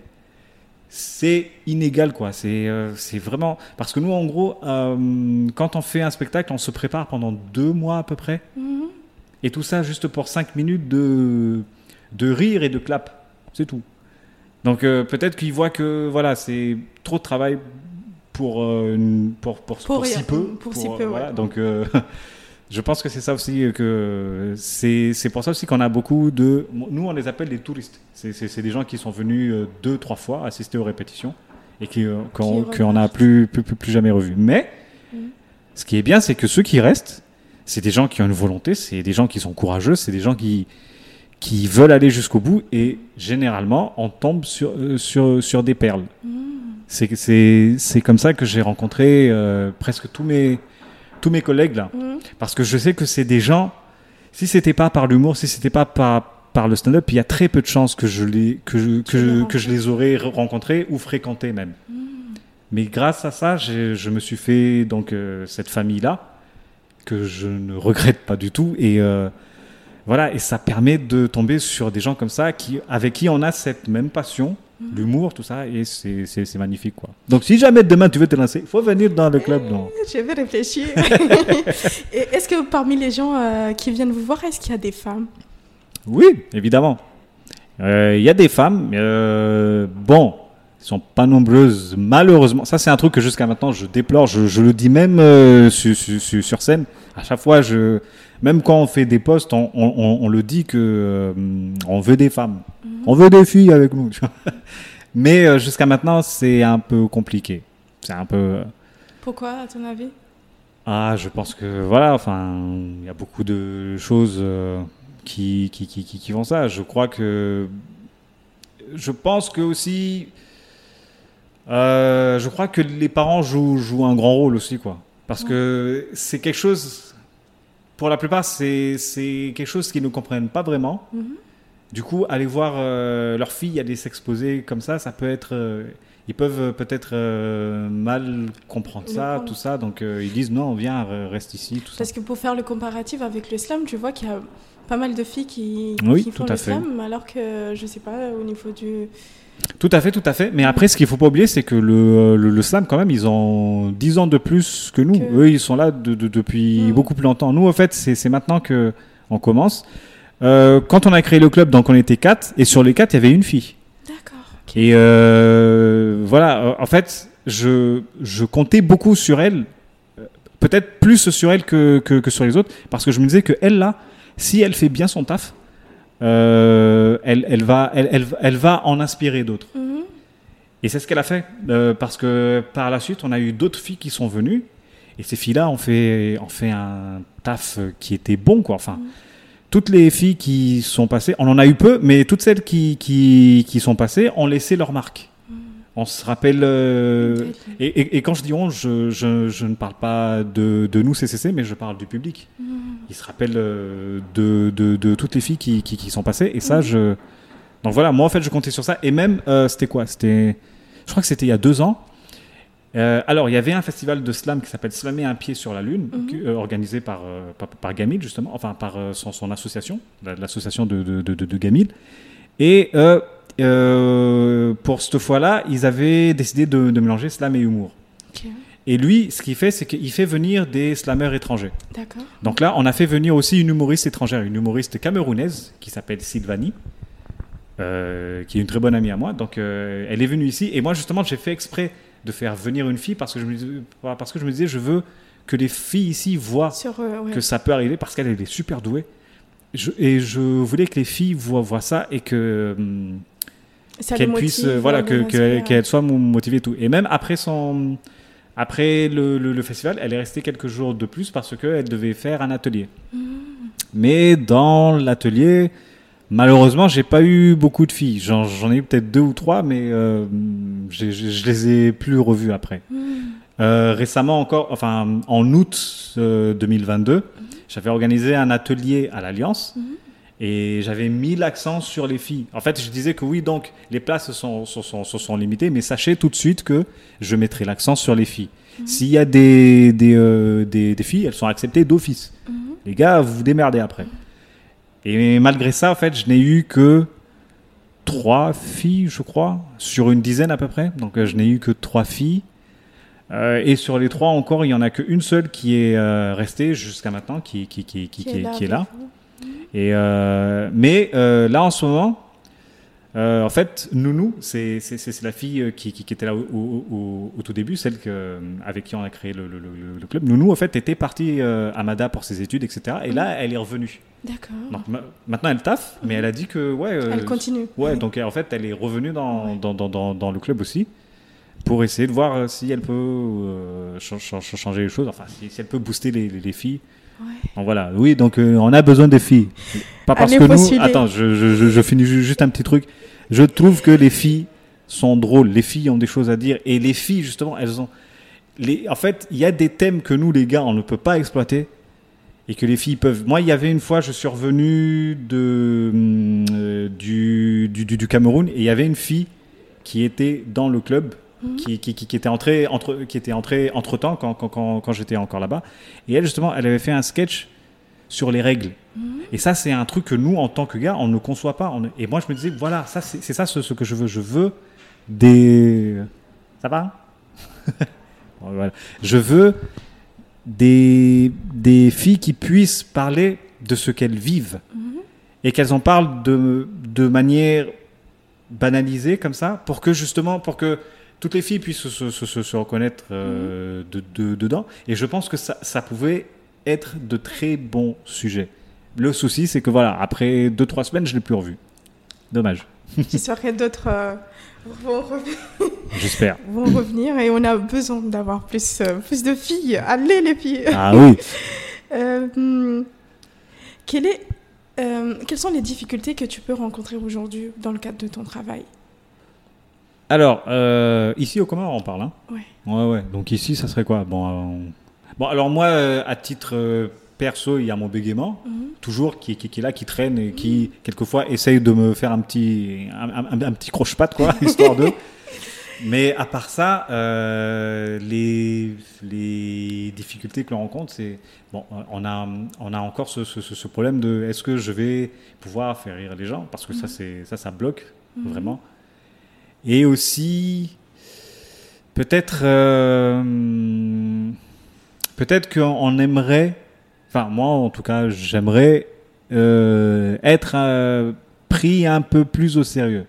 c'est inégal quoi. C'est euh, vraiment parce que nous en gros, euh, quand on fait un spectacle, on se prépare pendant deux mois à peu près, Mhm. et tout ça juste pour 5 minutes de de rire et de clap, c'est tout. Donc euh, peut-être qu'ils voient que voilà, c'est trop de travail pour euh, une- pour pour, Pour pour si peu. Pour si peu, voilà. ouais. Donc euh, je pense que c'est ça aussi que c'est c'est pour ça aussi qu'on a beaucoup de nous on les appelle des touristes. C'est des gens qui sont venus euh, deux trois fois assister aux répétitions et qui euh, qu'on Qui qu'on n'a plus, plus plus plus jamais revus. Mais Mhm. ce qui est bien, c'est que ceux qui restent, c'est des gens qui ont une volonté, c'est des gens qui sont courageux, c'est des gens qui qui veulent aller jusqu'au bout et généralement on tombe sur euh, sur sur des perles. C'est c'est c'est comme ça que j'ai rencontré euh, presque tous mes tous mes collègues là. Mhm. Parce que je sais que c'est des gens, si c'était pas par l'humour, si c'était pas par, par le stand-up, il y a très peu de chances que je les, que je, que, je- que je les aurais re- rencontrés ou fréquentés même. Mais grâce à ça, je me suis fait donc euh, cette famille-là, que je ne regrette pas du tout. Et euh, voilà, et ça permet de tomber sur des gens comme ça, qui, avec qui on a cette même passion, l'humour, tout ça, et c'est magnifique. quoi. Donc si jamais demain tu veux te lancer, il faut venir dans le club. non Je vais réfléchir. Et est-ce que parmi les gens euh, qui viennent vous voir, est-ce qu'il y a des femmes? Oui, évidemment. Euh, Il y a des femmes, euh, bon, sont pas nombreuses, malheureusement. Ça, c'est un truc que jusqu'à maintenant, je déplore. Je, je le dis même euh, sur, scène. À chaque fois, je, même quand on fait des posts, on, on- on- on le dit que euh, on veut des femmes. On veut des filles avec nous. Mais euh, jusqu'à maintenant, c'est un peu compliqué. C'est un peu. euh, Pourquoi, à ton avis? Ah, je pense que voilà, enfin, il y a beaucoup de choses qui, qui, qui, qui, qui font ça. Je crois que. Je pense que aussi. Euh, je crois que les parents jouent, jouent un grand rôle aussi, quoi. Parce que c'est quelque chose. Pour la plupart, c'est quelque chose qu'ils ne comprennent pas vraiment. Mhm. Du coup, aller voir euh, leur fille aller s'exposer comme ça, ça peut être. euh, ils peuvent peut-être mal comprendre ça, tout ça. Donc ils disent non, viens, re- reste ici, tout ça. Parce que pour faire le comparatif avec le slam, tu vois qu'il y a pas mal de filles qui, Oui, qui font tout à le fait. slam, alors que, je sais pas, au niveau du... Tout à fait, tout à fait. Mais après, ce qu'il faut pas oublier, c'est que le, le, le slam, quand même, ils ont 10 ans de plus que nous. Que- Eux, ils sont là de- de- depuis beaucoup plus longtemps. Nous, en fait, c'est maintenant que on commence. Euh, quand on a créé le club, donc on était quatre, et sur les quatre, il y avait une fille. D'accord. Et euh, voilà, euh, en fait, je, je comptais beaucoup sur elle, euh, peut-être plus sur elle que, que, que sur les autres, parce que je me disais que elle là, si elle fait bien son taf, euh, elle, elle, va, elle, elle, elle va en inspirer d'autres. Mhm. Et c'est ce qu'elle a fait, euh, parce que par la suite, on a eu d'autres filles qui sont venues. Et ces filles-là ont fait, ont fait un taf qui était bon, quoi. Enfin, toutes les filles qui sont passées, on en a eu peu, mais toutes celles qui, qui, qui sont passées ont laissé leur marque. On se rappelle. euh, et, et- et quand je dis on, je, je- je ne parle pas de, de nous CCC, mais je parle du public. Ils se rappellent euh, de, de- de toutes les filles qui, qui- qui sont passées. Et ça, je. Donc voilà, moi en fait, je comptais sur ça. Et même, euh, c'était quoi? C'était. Je crois que c'était il y a deux ans. Alors, il y avait un festival de slam qui s'appelle Slammer un pied sur la lune, qui- euh, organisé par, par, par Gamil, justement, enfin par son, son association, la- l'association de- de Gamil. Et euh, pour cette fois-là, ils avaient décidé de, de mélanger slam et humour. Et lui, ce qu'il fait, c'est qu'il fait venir des slammeurs étrangers. Donc là, on a fait venir aussi une humoriste étrangère, une humoriste camerounaise qui s'appelle Sylvanie, euh, qui est une très bonne amie à moi. Donc euh, elle est venue ici. Et moi, justement, j'ai fait exprès de faire venir une fille parce que je me, dis- parce que je me disais, je veux que les filles ici voient Sur, euh, ouais. que ça peut arriver parce qu'elle elle est super douée. Je- et je voulais que les filles voient, voient ça et que hum, qu'elle le puisse euh, voilà ouais, que qu'elle soit mo- motivée et tout. Et même après son après le, le- le festival elle est restée quelques jours de plus parce que elle devait faire un atelier. Mmh. mais dans l'atelier malheureusement j'ai pas eu beaucoup de filles. J'en j'en ai eu peut-être deux ou trois mais euh, j'ai- je les ai plus revues après. Mmh. euh, récemment encore, enfin en août euh, 2022, j'avais organisé un atelier à l'Alliance et j'avais mis l'accent sur les filles. En fait, je disais que oui, donc les places sont, sont, sont, sont- sont limitées, mais sachez tout de suite que je mettrai l'accent sur les filles. S'il y a des, des, euh, des, des filles, elles sont acceptées d'office. Les gars, vous vous démerdez après. Et malgré ça, en fait, je n'ai eu que trois filles, je crois, sur une dizaine à peu près. Donc, euh, je n'ai eu que trois filles. Euh, et sur les trois encore, il n'y en a qu'une seule qui est euh, restée jusqu'à maintenant, qui, qui, qui, qui, qui est, qui est là. Et euh, mais euh, là en ce moment, euh, en fait, Nounou, c'est la fille qui, qui, qui était là au, au- au- au tout début, celle que, avec qui on a créé le, le- le- le club. Nounou, en fait, était partie à Mada pour ses études, etc. Et là, elle est revenue. D'accord. Ma- maintenant, elle taffe, mais elle a dit que ouais. euh, Elle continue. Ouais, donc en fait, elle est revenue dans, dans, dans, dans, le club aussi pour essayer de voir si elle peut euh, ch- ch- changer les choses, enfin si, si elle peut booster les, les- les filles. Donc voilà, oui, donc euh, on a besoin des filles. Pas parce Allez que nous. Attends, je, je, finis ju- juste un petit truc. Je trouve que les filles sont drôles, les filles ont des choses à dire et les filles, justement, elles ont. Les... En fait, il y a des thèmes que nous, les gars, on ne peut pas exploiter et que les filles peuvent. Moi, il y avait une fois, je suis revenu de, euh, du, du- du Cameroun et il y avait une fille qui était dans le club, qui, qui, qui, qui était entrée entre, qui était entrée entre temps quand, quand, quand, quand j'étais encore là-bas. Et elle, justement, elle avait fait un sketch sur les règles. Et ça, c'est un truc que nous, en tant que gars, on ne conçoit pas. On- Et moi, je me disais, voilà, ça, c'est ça ce, ce que je veux. Je veux des. Ça va? Bon, voilà. Je veux des, des filles qui puissent parler de ce qu'elles vivent et qu'elles en parlent de, de manière banalisée comme ça pour que justement pour que toutes les filles puissent se, se- se- se reconnaître euh, de, de- dedans. Et je pense que ça, ça pouvait être de très bons sujets. Le souci c'est que voilà après deux trois semaines je l'ai plus revu. Dommage. J'espère que d'autres euh, vont, revenir, j'espère. vont revenir et on a besoin d'avoir plus, euh, plus de filles. Allez les filles. Ah oui. Quelle est, euh, Quelles sont les difficultés que tu peux rencontrer aujourd'hui dans le cadre de ton travail? Alors euh, ici au commun on en parle hein Ouais. Ouais, ouais. Donc ici, ça serait quoi? Bon, euh, bon, alors moi, euh, à titre euh, perso, il y a mon bégaiement, Mhm. toujours, qui, qui, qui est là, qui traîne et qui, quelquefois, essaye de me faire un petit, un, un- un petit croche-patte, quoi, histoire de. Mais à part ça, euh, les, les difficultés que l'on rencontre, c'est. Bon, on a, on a encore ce, ce, problème de est-ce que je vais pouvoir faire rire les gens? Parce que ça, c'est, ça, ça bloque, vraiment. Et aussi, peut-être. euh, peut-être qu'on aimerait. Enfin, moi, en tout cas, j'aimerais euh, être euh, pris un peu plus au sérieux.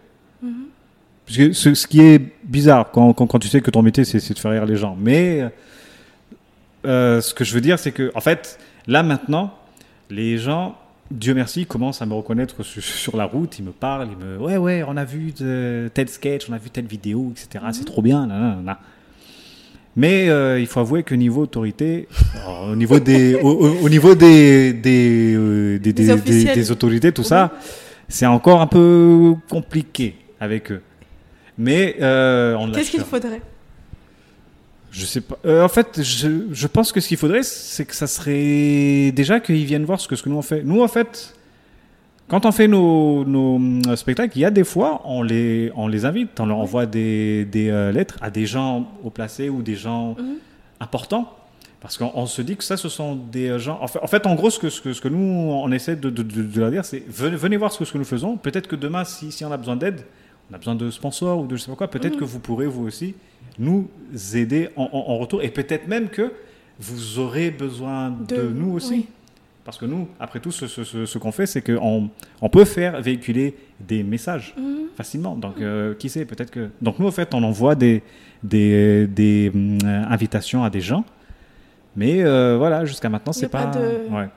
Parce que ce, ce qui est bizarre quand, quand, quand tu sais que ton métier, c'est de faire rire les gens. Mais ce que je veux dire, c'est que, en fait, là maintenant, les gens, Dieu merci, commencent à me reconnaître sur, sur la route. Ils me parlent, ils me. Ouais, ouais, on a vu de- tel sketch, on a vu telle vidéo, etc. C'est trop bien. nan, nan, nan. Mais euh, il faut avouer que niveau autorité, alors, au niveau des, au, au- au niveau des des, euh, des, autorités, tout ça, c'est encore un peu compliqué avec eux. Mais euh, on Qu'est-ce qu'il faudrait? Je sais pas. Euh, en fait, je, je pense que ce qu'il faudrait, c'est que ça serait déjà qu'ils viennent voir ce que, ce que nous on fait. Nous, en fait, quand on fait nos, nos euh, spectacles, il y a des fois, on les, on les invite, on leur envoie des, des euh, lettres à des gens haut placés ou des gens Mhm. importants. Parce qu'on on se dit que ça, ce sont des gens. En fait, en, fait, en gros, ce que, ce que, ce que nous, on essaie de, de, de- de leur dire, c'est venez, venez voir ce que, ce que nous faisons. Peut-être que demain, si, si on a besoin d'aide, on a besoin de sponsors ou de je sais pas quoi, peut-être Mhm. que vous pourrez, vous aussi, nous aider en, en- en retour. Et peut-être même que vous aurez besoin de, De- nous aussi. oui. Parce que nous, après tout, ce, ce- ce- ce qu'on fait, c'est qu'on on peut faire véhiculer des messages Mhm. facilement. Donc, euh, qui sait, peut-être que. Donc, nous, en fait, on envoie des, des, des euh, invitations à des gens. Mais euh, voilà, jusqu'à maintenant, c'est pas pas. de- Ouais.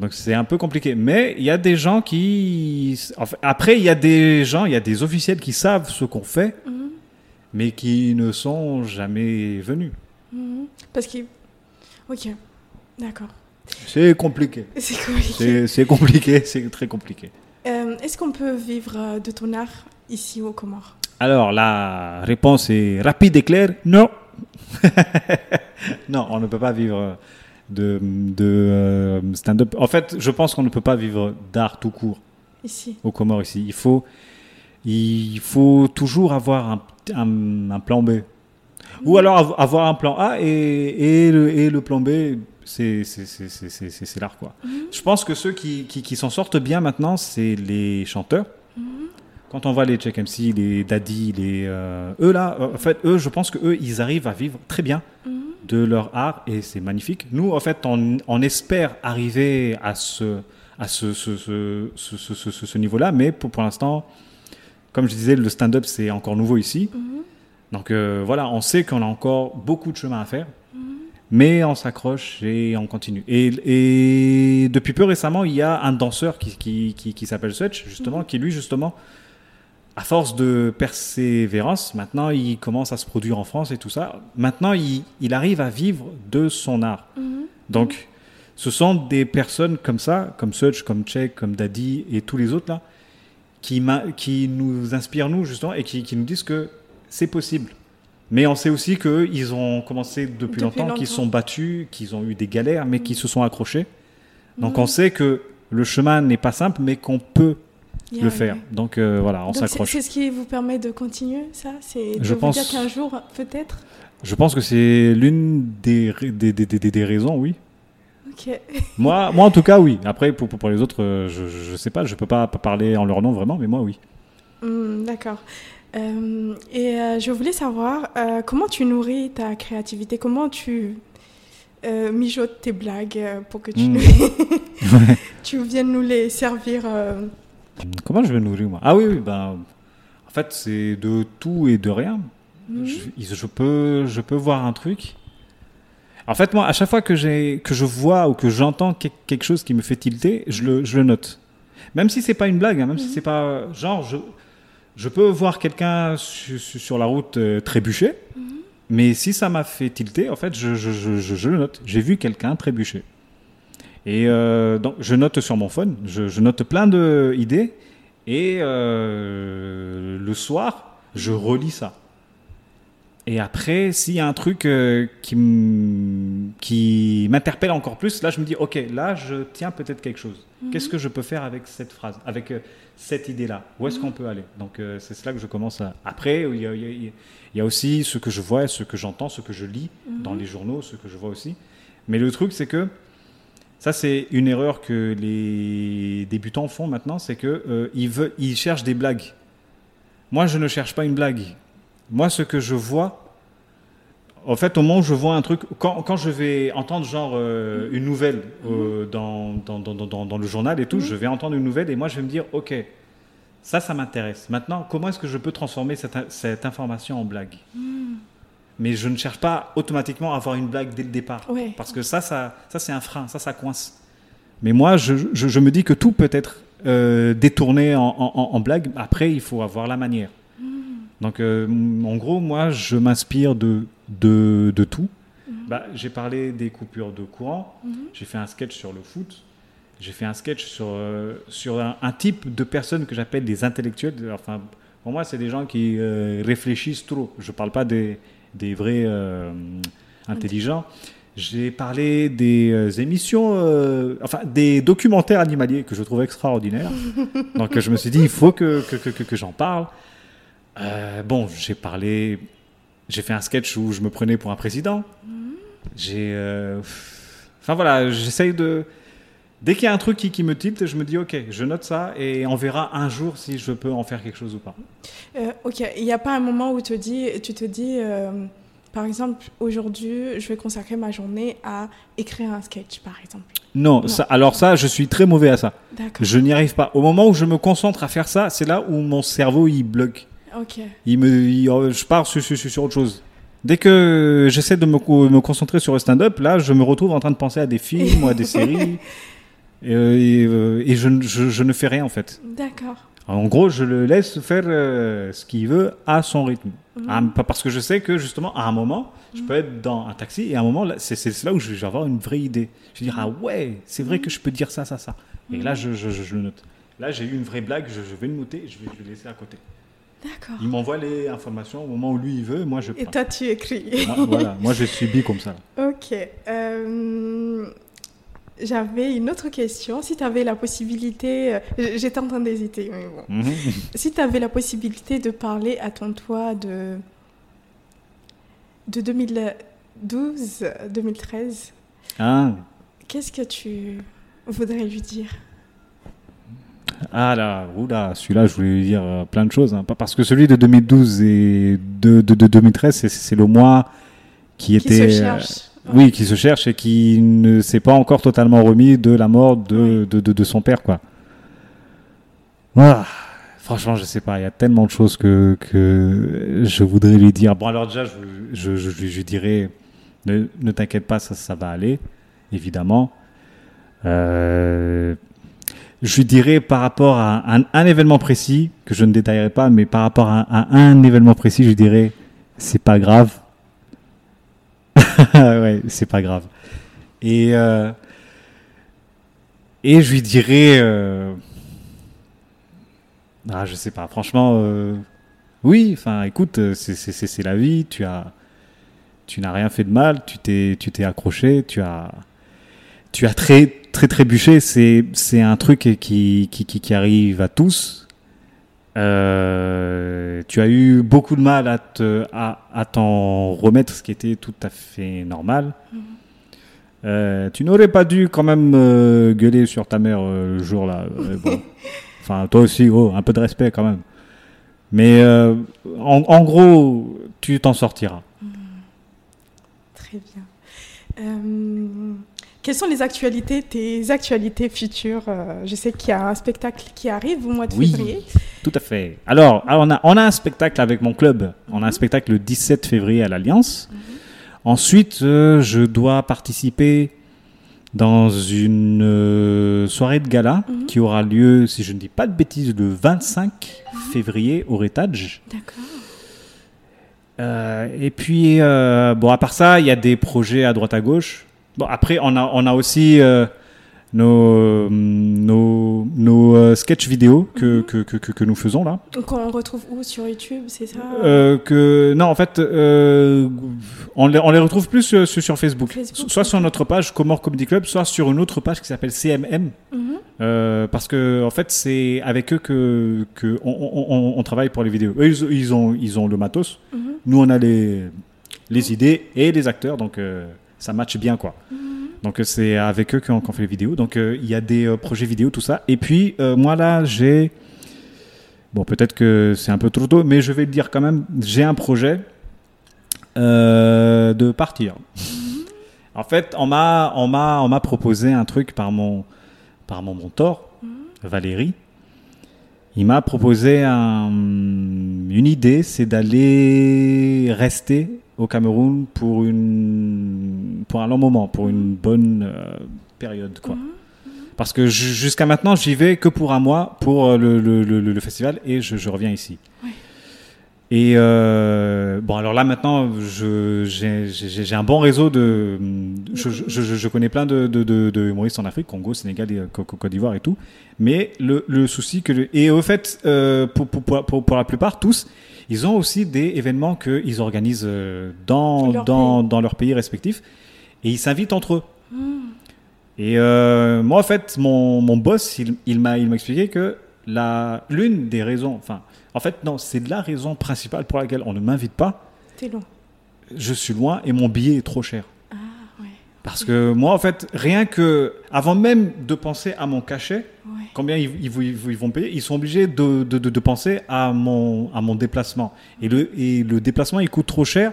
Donc, c'est un peu compliqué. Mais il y a des gens qui. enfin, après, il y a des gens, il y a des officiels qui savent ce qu'on fait, Mhm. mais qui ne sont jamais venus. Mhm. Parce que. Ok, d'accord. C'est compliqué. C'est compliqué. C'est compliqué, c'est très compliqué. Euh, Est-ce qu'on peut vivre euh, de ton art ici au Comores? Alors, la réponse est rapide et claire non. non, on ne peut pas vivre de, de euh, stand-up. En fait, je pense qu'on ne peut pas vivre d'art tout court Ici. au Comores ici. Il faut, il faut toujours avoir un, un- un plan B. Ou alors av- avoir un plan A et, et, le, et le plan B, c'est l'art. quoi. Je pense que ceux qui, qui, qui s'en sortent bien maintenant, c'est les chanteurs. Quand on voit les Check MC, les Daddy, les, euh, eux là, en fait, eux, je pense que eux, ils arrivent à vivre très bien de leur art et c'est magnifique. Nous, en fait, on, on espère arriver à ce, à ce, niveau-là, mais pour, pour l'instant, comme je disais, le stand-up, c'est encore nouveau ici. Donc euh, voilà, on sait qu'on a encore beaucoup de chemin à faire, mais on s'accroche et on continue. Et, et depuis peu récemment, il y a un danseur qui, qui, qui, qui s'appelle Such, justement, qui lui, justement, à force de persévérance, maintenant, il commence à se produire en France et tout ça. Maintenant, il, il arrive à vivre de son art. Donc, ce sont des personnes comme ça, comme Such, comme Check, comme Daddy et tous les autres là, qui, nous inspirent, nous, justement, et qui, qui nous disent que c'est possible. Mais on sait aussi qu'ils ont commencé depuis, Depuis longtemps, qu'ils sont battus, qu'ils ont eu des galères, mais qu'ils se sont accrochés. Donc Mhm. on sait que le chemin n'est pas simple, mais qu'on peut Le faire. Donc euh, voilà, on s'accroche. c'est ce qui vous permet de continuer, ça? C'est de Je vous pense- dire qu'un jour, peut-être? Je pense que c'est l'une des, des, des, des- des raisons, oui. Ok. Moi, moi, en tout cas, oui. Après, pour, pour, les autres, euh, je, je sais pas, je peux pas parler en leur nom vraiment, mais moi, oui. Hmm, D'accord. Euh, et euh, je voulais savoir euh, comment tu nourris ta créativité, comment tu mijotes tes blagues pour que tu, Hmm. tu viennes nous les servir. Comment je vais nourrir, moi? Ah oui, oui, ben, en fait, c'est de tout et de rien. Mhm. Je, je peux, je peux voir un truc. En fait, moi, à chaque fois que, que je vois ou que j'entends que- quelque chose qui me fait tilter, je le, je le note. Même si c'est pas une blague, hein, même si c'est pas. Genre, je, je peux voir quelqu'un su- su- sur la route euh, trébucher, mais si ça m'a fait tilter, en fait, je, je- je le note. J'ai vu quelqu'un trébucher. Et euh, donc, je note sur mon phone, je, je note plein d'idées, et euh, le soir, je relis ça. Et après, s'il y a un truc euh, qui m'interpelle encore plus, là, je me dis, ok, là, je tiens peut-être quelque chose. Qu'est-ce que je peux faire avec cette phrase, avec euh, cette idée-là? Où est-ce qu'on peut aller? Donc, euh, c'est cela que je commence à. Après, il y, a, il y a- il y a aussi ce que je vois, ce que j'entends, ce que je lis dans les journaux, ce que je vois aussi. Mais le truc, c'est que ça, c'est une erreur que les débutants font maintenant, c'est que euh, ils, veulent, ils cherchent des blagues. Moi, je ne cherche pas une blague. Moi, ce que je vois, en fait, au moment où je vois un truc, quand, quand je vais entendre genre euh, une nouvelle euh, dans, dans, dans, dans, dans le journal et tout, je vais entendre une nouvelle et moi, je vais me dire, ok, ça, ça m'intéresse. Maintenant, comment est-ce que je peux transformer cette, cette information en blague? Mais je ne cherche pas automatiquement à avoir une blague dès le départ. Ouais. Parce que ça, ça, ça c'est un frein, ça, ça coince. Mais moi, je, je, je me dis que tout peut être euh, détourné en, en, en blague. Après, il faut avoir la manière. Donc, euh, en gros, moi, je m'inspire de, de, de tout. Mhm. Bah, j'ai parlé des coupures de courant, Mhm. j'ai fait un sketch sur le foot, j'ai fait un sketch sur, euh, sur un, un type de personnes que j'appelle des intellectuels. Enfin, pour moi, c'est des gens qui réfléchissent trop. Je ne parle pas des, des vrais euh, intelligents. J'ai parlé des euh, émissions, euh, enfin des documentaires animaliers que je trouve extraordinaires. Donc je me suis dit, il faut que, que, que, j'en parle. Euh, bon, j'ai parlé, j'ai fait un sketch où je me prenais pour un président. J'ai, euh, enfin voilà, j'essaye de. Dès qu'il y a un truc qui, qui me tilte, je me dis ok, je note ça et on verra un jour si je peux en faire quelque chose ou pas. Euh, ok, il n'y a pas un moment où te dis, tu te dis, euh, par exemple, aujourd'hui, je vais consacrer ma journée à écrire un sketch, par exemple. Non, Non. Ça, alors ça, je suis très mauvais à ça. Je n'y arrive pas. Au moment où je me concentre à faire ça, c'est là où mon cerveau il bloque. Ok. Il me, il- euh, je pars sur, sur- sur- autre chose. Dès que j'essaie de me, me concentrer sur le stand-up, là, je me retrouve en train de penser à des films ou à des séries. Et, euh, et, euh, et je, ne- je- je ne fais rien en fait. D'accord. En gros, je le laisse faire euh, ce qu'il veut à son rythme. Mhm. Ah, pas parce que je sais que justement, à un moment, je peux être dans un taxi et à un moment, c'est là où je vais avoir une vraie idée. Je vais dire, ah ouais, c'est vrai que je peux dire ça, ça, ça. Et là, je, je- je- je le note. Là, j'ai eu une vraie blague, je, vais le noter et je vais, le laisser à côté. D'accord. Il m'envoie les informations au moment où lui il veut, moi je Et prends. toi, tu écris. Moi, voilà, moi je subis comme ça. Ok. euh, J'avais une autre question. Si tu avais la possibilité, euh, j'étais en train d'hésiter, mais bon. Mhm. Si tu avais la possibilité de parler à ton toi de, de 2012-2013, Ah, qu'est-ce que tu voudrais lui dire? Ah là, oula, celui-là, je voulais lui dire euh, plein de choses. hein. Parce que celui de 2012 et de, de, de 2013, c'est- le mois qui Qui était. se euh, cherche Oui, qui se cherche et qui ne s'est pas encore totalement remis de la mort de, de, de, son père, quoi. Ah, franchement, je sais pas, il y a tellement de choses que, que je voudrais lui dire. Bon, alors déjà, je, je, je, je lui dirais, ne, ne t'inquiète pas, ça, ça va aller, évidemment. Euh, je lui dirais par rapport à un, événement précis, que je ne détaillerai pas, mais par rapport à, à un événement précis, je lui dirais, c'est pas grave. ouais, c'est pas grave. Et, euh, et je lui dirais. euh, ah, je sais pas, franchement. euh, oui, enfin, écoute, c'est- la vie. Tu as, tu n'as rien fait de mal. Tu t'es, accroché. Tu as, tu as très, très trébuché. C'est, un truc qui, qui, qui arrive à tous. Euh, tu as eu beaucoup de mal à te, à, à t'en remettre, ce qui était tout à fait normal. Euh, tu n'aurais pas dû quand même euh, gueuler sur ta mère le jour-là. bon. Enfin, toi aussi, un peu de respect quand même. Mais en, en gros, tu t'en sortiras. Très bien. Quelles sont les actualités, tes actualités futures Euh, Je sais qu'il y a un spectacle qui arrive au mois de Oui. février. Tout à fait. Alors, alors, on, a, on a un spectacle avec mon club. On a un spectacle le 17 février à l'Alliance. Ensuite, euh, je dois participer dans une euh, soirée de gala Mhm. qui aura lieu, si je ne dis pas de bêtises, le 25 février au Rétage. D'accord. Euh, et puis, bon, à part ça, il y a des projets à droite à gauche. Bon, après, on a, on a aussi euh, nos, nos, nos euh, sketchs vidéo que, que, que, nous faisons là. Donc on retrouve où? Sur YouTube, c'est ça? Euh, que, non, en fait, euh, on, les, on les retrouve plus sur, Facebook. Facebook, Soit sur notre page Comore Comedy Club, soit sur une autre page qui s'appelle CMM. Mhm. Euh, parce que en fait, c'est avec eux que, que on, on- on- on travaille pour les vidéos. Eux, ils, ils ont, ils ont le matos. Mhm. Nous, on a les, les idées et les acteurs, donc euh, ça matche bien, quoi. Donc euh, c'est avec eux qu'on fait les vidéos. Donc euh, il y a des euh, projets vidéo, tout ça. Et puis moi là, j'ai bon peut-être que c'est un peu trop tôt, mais je vais le dire quand même. J'ai un projet de partir. En fait, on m'a on m'a on m'a proposé un truc par mon par mon mentor Valérie. Il m'a proposé un- une idée, c'est d'aller rester au Cameroun pour une pour un long moment, pour une bonne euh, période quoi. Parce que ju- jusqu'à maintenant, j'y vais que pour un mois pour euh, le, le- le- le festival et je, je reviens ici. Et euh, bon, alors là maintenant, je- j'ai un bon réseau de. Je, je- connais plein de, de, de, de humoristes en Afrique, Congo, Sénégal, et, Côte d'Ivoire et tout. Mais le, le souci que. Et au fait, euh, pour, pour, pour- pour la plupart, tous, ils ont aussi des événements qu'ils organisent euh, dans, Leur dans, dans leur pays respectif. Et ils s'invitent entre eux. Et euh, moi, en fait, mon, mon boss, il, il m'a expliqué que l'une des raisons. Enfin, en fait, non, c'est la raison principale pour laquelle on ne m'invite pas T'es long. je suis loin et mon billet est trop cher. Parce que moi, en fait, rien que, avant même de penser à mon cachet, Ouais. combien ils, ils vont- ils vont payer, ils sont obligés de, de, de- de penser à mon, à mon déplacement. Et le, et le déplacement, il coûte trop cher.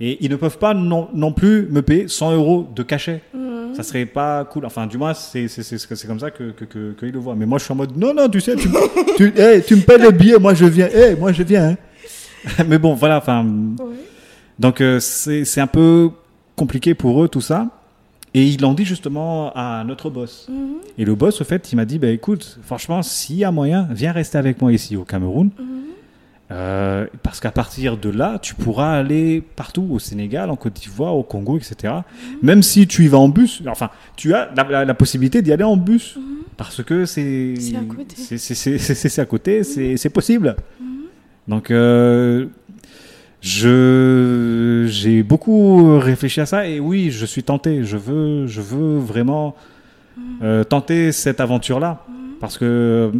Et ils ne peuvent pas non, non plus me payer 100 euros de cachet. Mhm. Ça serait pas cool. Enfin, du moins, c'est comme ça que, que, que- qu'ils le voient. Mais moi, je suis en mode, non, non, tu sais, tu, hey, tu me payes le billet, moi je viens. Hey, moi je viens. hein. Mais bon, voilà, enfin. Ouais. Donc euh, c'est un peu compliqué pour eux tout ça. Et ils l'ont dit justement à notre boss. Mhm. Et le boss, au fait, il m'a dit, bah, écoute, franchement, s'il y a moyen, viens rester avec moi ici au Cameroun. Mhm. Euh, parce qu'à partir de là, tu pourras aller partout au Sénégal, en Côte d'Ivoire, au Congo, etc. Même si tu y vas en bus, enfin, tu as la, la- la possibilité d'y aller en bus. Parce que c'est. C'est à côté. c'est- à côté, c'est c'est possible. Mhm. Donc, euh, je j'ai beaucoup réfléchi à ça et oui, je suis tenté. Je veux, je veux vraiment euh, tenter cette aventure-là parce que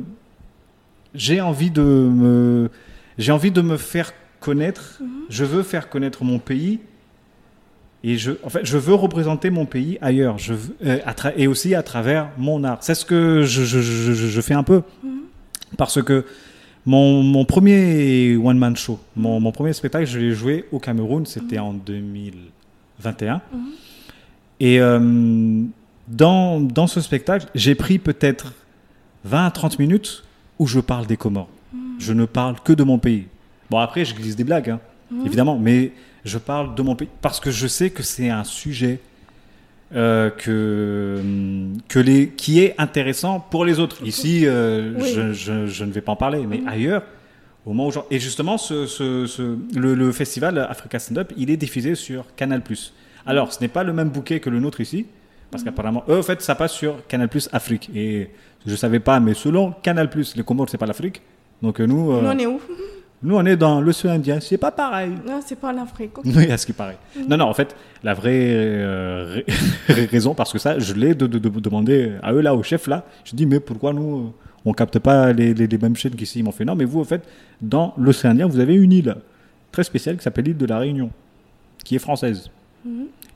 j'ai envie de me, j'ai envie de me faire connaître. Je veux faire connaître mon pays. Et je, en fait, je veux représenter mon pays ailleurs, je veux- euh, et aussi à travers mon art. C'est ce que je, je- je- je- je fais un peu. Parce que mon, mon premier one-man show, mon, mon premier spectacle, je l'ai joué au Cameroun, c'était en 2021. Et euh, dans, dans ce spectacle, j'ai pris peut-être 20 à 30 minutes où je parle des Comores. Je ne parle que de mon pays. Bon, après, je glisse des blagues, hein, évidemment, mais je parle de mon pays parce que je sais que c'est un sujet euh, que, que les, qui est intéressant pour les autres. Ici, euh, Oui. je, je- je ne vais pas en parler, mais ailleurs, au moment où j'en- Et justement, ce, ce- ce- le, le festival Africa Stand Up, il est diffusé sur Canal+. Alors, ce n'est pas le même bouquet que le nôtre ici, parce qu'apparemment, eux, en fait, ça passe sur Canal+, Afrique. Et je ne savais pas, mais selon Canal+, les Comores, c'est pas l'Afrique. Donc euh, nous, euh, Nous, on est où? Nous, on est dans l'océan Indien. C'est pas pareil. Non, c'est pas en Afrique. Oui, à ce qui paraît. Non, non, en fait, la vraie euh, ra- raison, parce que ça, je l'ai de, de- de demander à eux, là, au chef, là. Je dis, mais pourquoi nous, on capte pas les, les- les mêmes chaînes qu'ici? Ils m'ont fait, non, mais vous, en fait, dans l'océan Indien, vous avez une île très spéciale qui s'appelle l'île de la Réunion, qui est française.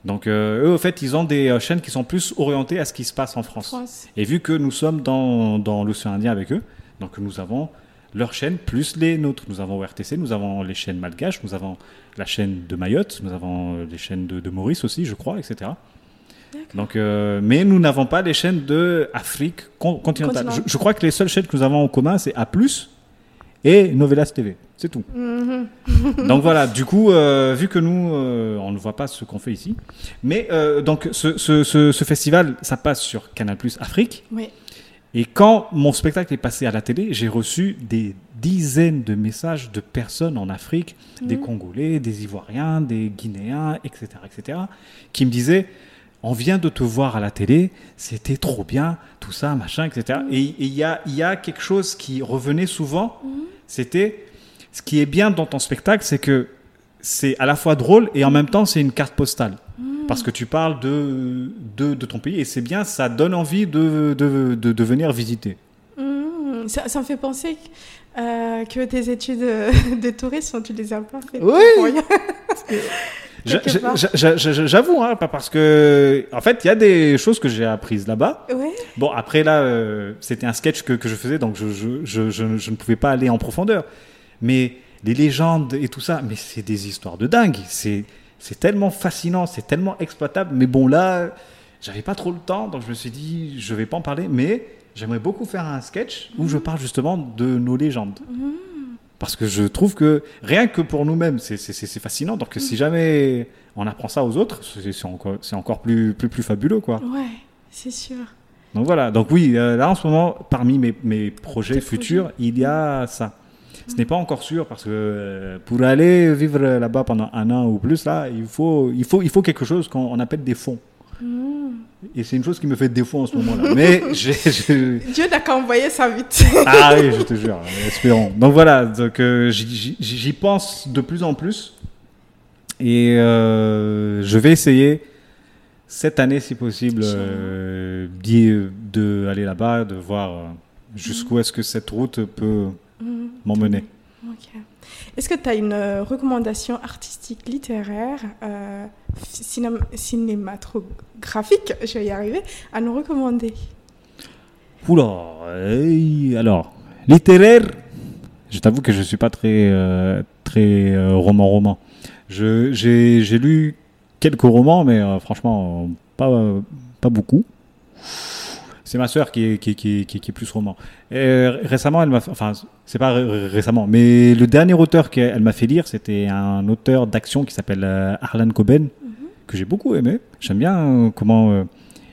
Donc, euh, eux, en fait, ils ont des euh, chaînes qui sont plus orientées à ce qui se passe en France. France. Et vu que nous sommes dans, dans l'océan Indien avec eux, donc nous avons leurs chaînes plus les nôtres. Nous avons RTC, nous avons les chaînes malgaches, nous avons la chaîne de Mayotte, nous avons euh, les chaînes de, de Maurice aussi, je crois, etc. Donc, euh, mais nous n'avons pas les chaînes de Afrique con- continentale. Continent. Je, je crois que les seules chaînes que nous avons en commun, c'est A+, et Novelas TV. C'est tout. Mhm. Donc voilà, du coup, euh, vu que nous, euh, on ne voit pas ce qu'on fait ici, mais donc ce, ce- ce- ce festival, ça passe sur Canal Plus Afrique. Oui. Et quand mon spectacle est passé à la télé, j'ai reçu des dizaines de messages de personnes en Afrique, des Congolais, des Ivoiriens, des Guinéens, etc., etc., qui me disaient on vient de te voir à la télé, c'était trop bien, tout ça, machin, etc. Et et il y a, il y a quelque chose qui revenait souvent, c'était ce qui est bien dans ton spectacle, c'est que c'est à la fois drôle et en même temps c'est une carte postale. Parce que tu parles de, de, de ton pays et c'est bien, ça donne envie de, de, de, de venir visiter. Mhm. Ça, ça me fait penser euh, que tes études de tourisme, tu les as pas faites. Oui. J'avoue, hein, pas parce que. En fait, il y a des choses que j'ai apprises là-bas. Ouais. Bon, après, là, euh, c'était un sketch que, que je faisais, donc je, je, je, je- je ne pouvais pas aller en profondeur. Mais les légendes et tout ça, mais c'est des histoires de dingue. C'est c'est tellement fascinant, c'est tellement exploitable. Mais bon, là, j'avais pas trop le temps, donc je me suis dit, je vais pas en parler, mais j'aimerais beaucoup faire un sketch où je parle justement de nos légendes. Parce que je trouve que rien que pour nous-mêmes, c'est- c'est c'est- c'est fascinant. Donc si jamais on apprend ça aux autres, c'est encore, encore plus, plus, plus fabuleux, quoi. Ouais, c'est sûr. Donc voilà, donc oui, euh, là en ce moment, parmi mes, mes projets futurs, il y a ça. Ce n'est pas encore sûr parce que euh, pour aller vivre là-bas pendant un an ou plus, là, il faut, il faut, il faut quelque chose qu'on on appelle des fonds. Et c'est une chose qui me fait défaut en ce moment-là. Mais j'ai- j'ai- Dieu n'a qu'à envoyer ça vite. ah oui, je te jure, espérons. Donc voilà, donc euh, j'y- pense de plus en plus. Et euh, je vais essayer cette année, si possible, euh, d'y- de aller là-bas, de voir jusqu'où est-ce que cette route peut m'emmener. Ok. Est-ce que tu as une euh, recommandation artistique, littéraire, euh, cinéma- cinématographique, je vais y arriver, à nous recommander? Oula, euh, alors, littéraire, je t'avoue que je suis pas très, euh, très roman-roman. Je- J'ai lu quelques romans, mais franchement, pas, pas beaucoup. C'est ma sœur qui est, qui, est- qui, est- qui, est- qui est plus roman. Et, euh, récemment, elle m'a fait- enfin, c'est pas ré- récemment, mais le dernier auteur qu'elle m'a fait lire, c'était un auteur d'action qui s'appelle euh, Harlan Coben, que j'ai beaucoup aimé. J'aime bien euh, comment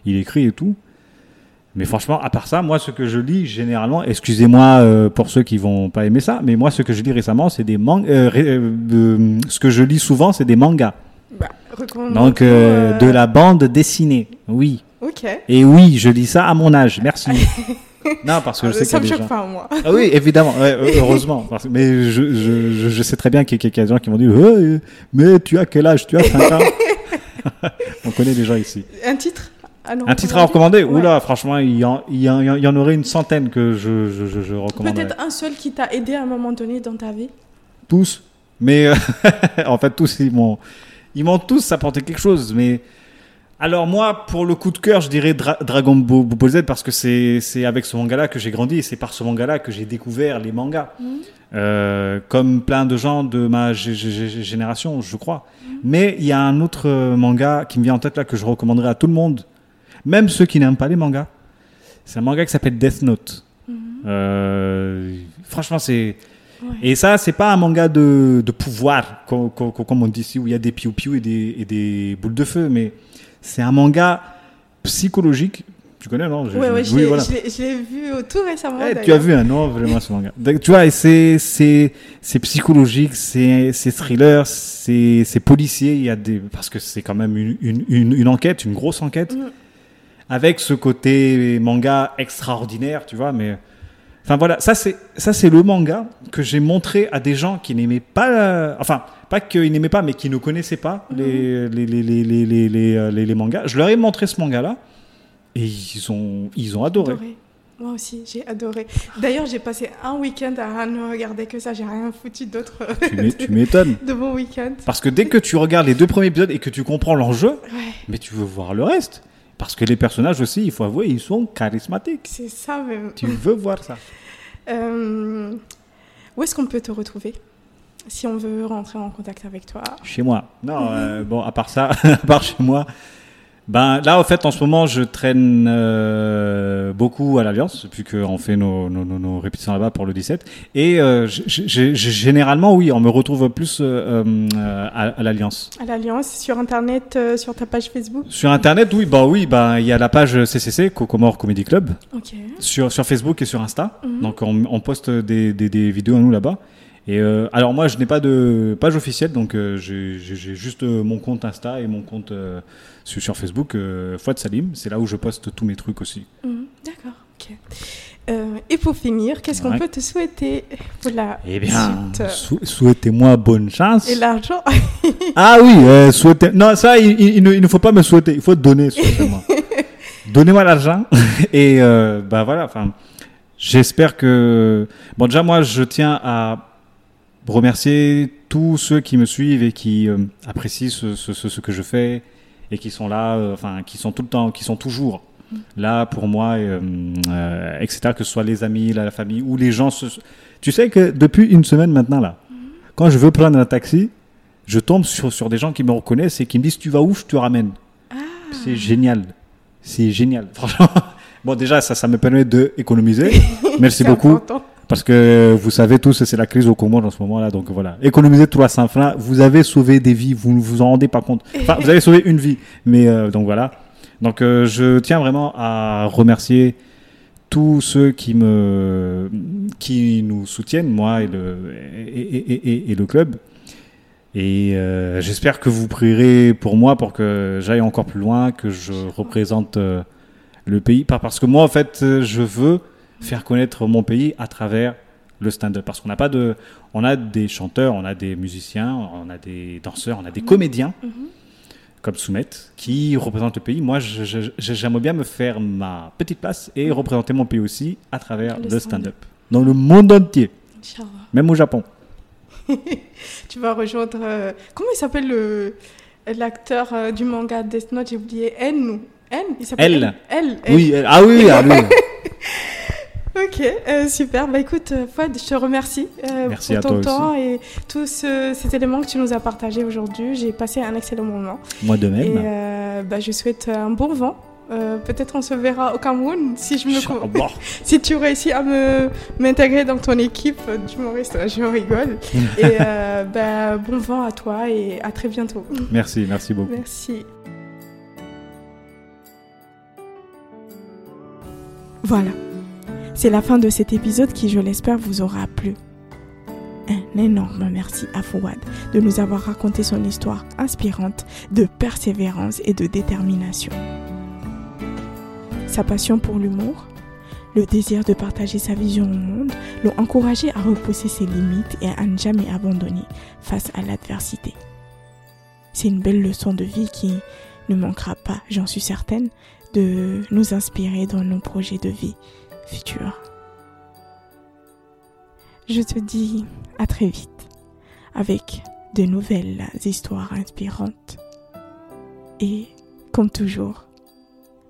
il écrit et tout. Mais franchement, à part ça, moi, ce que je lis généralement, excusez-moi euh, pour ceux qui vont pas aimer ça, mais moi, ce que je lis récemment, c'est des mangas. ce que je lis souvent, c'est des mangas. bah, Donc, de la bande dessinée. Oui. Et oui, je lis ça à mon âge. Merci. non, parce que je sais qu'il y ça a des gens. pas, moi. Ah oui, évidemment, ouais, heureusement. Parce mais je, je, je, je sais très bien qu'il y a qu'il y a des gens qui dire Ouais, Mais tu as quel âge? Tu as 5 ans? On connaît des gens ici. Un titre? Nous Un titre à recommander? Ouais. Oula, franchement, il y, en, il, y en, il y en aurait une centaine que je, je, je, je recommanderais. Peut-être un seul qui t'a aidé à un moment donné dans ta vie? Tous. Mais euh, en fait, tous, ils m'ont, ils m'ont tous apporté quelque chose. Mais alors, moi, pour le coup de cœur, je dirais Dra- Dragon Ball Z parce que c'est, avec ce manga-là que j'ai grandi et c'est par ce manga-là que j'ai découvert les mangas. Euh, comme plein de gens de ma gé- gé- gé- génération, je crois. Mais il y a un autre euh, manga qui me vient en tête là que je recommanderais à tout le monde, même ceux qui n'aiment pas les mangas. C'est un manga qui s'appelle Death Note. Euh, franchement, c'est. Ouais. Et ça, c'est pas un manga de, de pouvoir, co- co- co- comme on dit ici, où il y a des piou-piou et des, et des boules de feu, mais c'est un manga psychologique. Tu connais, non? Ouais, oui, voilà. je l'ai- vu tout récemment. Eh, tu as vu un nom vraiment ce manga. Donc, tu vois, c'est psychologique, c'est thriller, c'est policier. Il y a des parce que c'est quand même une, une, une, une enquête, une grosse enquête, Mhm. avec ce côté manga extraordinaire, tu vois. Mais enfin voilà, ça c'est ça c'est le manga que j'ai montré à des gens qui n'aimaient pas, enfin pas qu'ils n'aimaient pas, mais qui ne connaissaient pas les, les, les, les, les, euh, les- les mangas. Je leur ai montré ce manga là. Et ils ont, ils ont adoré. Adoré. Moi aussi, j'ai adoré. D'ailleurs, j'ai passé un week-end à ne regarder que ça. J'ai rien foutu d'autre Tu m'é- tu m'étonnes. de mon week-end. Parce que dès que tu regardes les deux premiers épisodes et que tu comprends l'enjeu, Ouais, mais tu veux voir le reste. Parce que les personnages aussi, il faut avouer, ils sont charismatiques. c'est ça même. Tu veux voir ça. Euh, où est-ce qu'on peut te retrouver si on veut rentrer en contact avec toi? Chez moi. Non, euh, bon, à part ça, à part chez moi. Ben, là, en fait, en ce moment, je traîne euh, beaucoup à l'Alliance, depuis qu'on fait nos, nos, nos- nos répétitions là-bas pour le 17. Et euh, j- j- j- généralement, oui, on me retrouve plus euh, euh, à, à l'Alliance. À l'Alliance, sur Internet, euh, sur ta page Facebook? Sur Internet, oui, bah oui, bah il y a la page CCC, Cocomore Comedy Club. Ok. sur, sur Facebook et sur Insta. Mhm. Donc on, on poste des, des, des vidéos à nous là-bas. Et euh, alors moi je n'ai pas de page officielle, donc euh, j'ai juste euh, mon compte Insta et mon compte sur, Facebook, Fouad Salim. C'est là où je poste tous mes trucs aussi. Mhm, D'accord, ok. Et pour finir, qu'est-ce qu'on peut te souhaiter pour la Eh bien, sou- souhaitez-moi bonne chance. Et l'argent Ah oui, souhaitez. Non, ça, il, il- il ne, il ne faut pas me souhaiter. Il faut donner, souhaitez-moi. Donnez-moi l'argent. Et bah voilà. Enfin, j'espère que. Bon, déjà moi, je tiens à remercier tous ceux qui me suivent et qui euh, apprécient ce, ce, ce, ce que je fais et qui sont là, euh, enfin, qui sont tout le temps, qui sont toujours là pour moi, et, euh, etc. Que ce soit les amis, la, la famille ou les gens. Tu sais que depuis une semaine maintenant là, quand je veux prendre un taxi, je tombe sur, sur des gens qui me reconnaissent et qui me disent tu vas où je te ramène. C'est génial. C'est génial. Franchement. Bon, déjà, ça, ça me permet d'économiser. Merci beaucoup. important. Parce que vous savez tous, c'est la crise au Comores en ce moment-là. Donc voilà. Économiser 300 francs. Vous avez sauvé des vies. Vous ne vous en rendez pas compte. Enfin, vous avez sauvé une vie. Mais euh, donc voilà. Donc euh, je tiens vraiment à remercier tous ceux qui, me, qui nous soutiennent, moi et le, et, et- et- le club. Et euh, j'espère que vous prierez pour moi pour que j'aille encore plus loin, que je représente euh, le pays. Parce que moi, en fait, je veux faire connaître mon pays à travers le stand-up. Parce qu'on n'a pas de, on a des chanteurs, on a des musiciens, on a des danseurs, on a des comédiens comme Soumet qui représentent le pays. Moi, j'aimerais bien me faire ma petite place et représenter mon pays aussi à travers Le le, stand-up. dans le monde entier, même au Japon. Tu vas rejoindre. euh, comment il s'appelle le l'acteur euh, du manga Death Note? J'ai oublié. N N? Il s'appelle L. L. Oui, elle- ah oui, ah oui. Ok, euh, super. Bah écoute, euh, Fouad, je te remercie euh, Merci pour à ton toi temps et tous ce- ces éléments que tu nous as partagés aujourd'hui. J'ai passé un excellent moment. Moi de Et même. euh, bah, je souhaite un bon vent. Euh, Peut-être on se verra au Cameroun si je me si tu réussis à me m'intégrer dans ton équipe d'humoristes. Je rigole. et euh, bah, bon vent à toi et à très bientôt. Merci, merci beaucoup. Merci. Voilà. C'est la fin de cet épisode qui, je l'espère, vous aura plu. Un énorme merci à Fouad de nous avoir raconté son histoire inspirante de persévérance et de détermination. Sa passion pour l'humour, le désir de partager sa vision au monde l'ont encouragé à repousser ses limites et à ne jamais abandonner face à l'adversité. C'est une belle leçon de vie qui ne manquera pas, j'en suis certaine, de nous inspirer dans nos projets de vie futurs. Je te dis à très vite avec de nouvelles histoires inspirantes. Et comme toujours,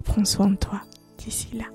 prends soin de toi d'ici là.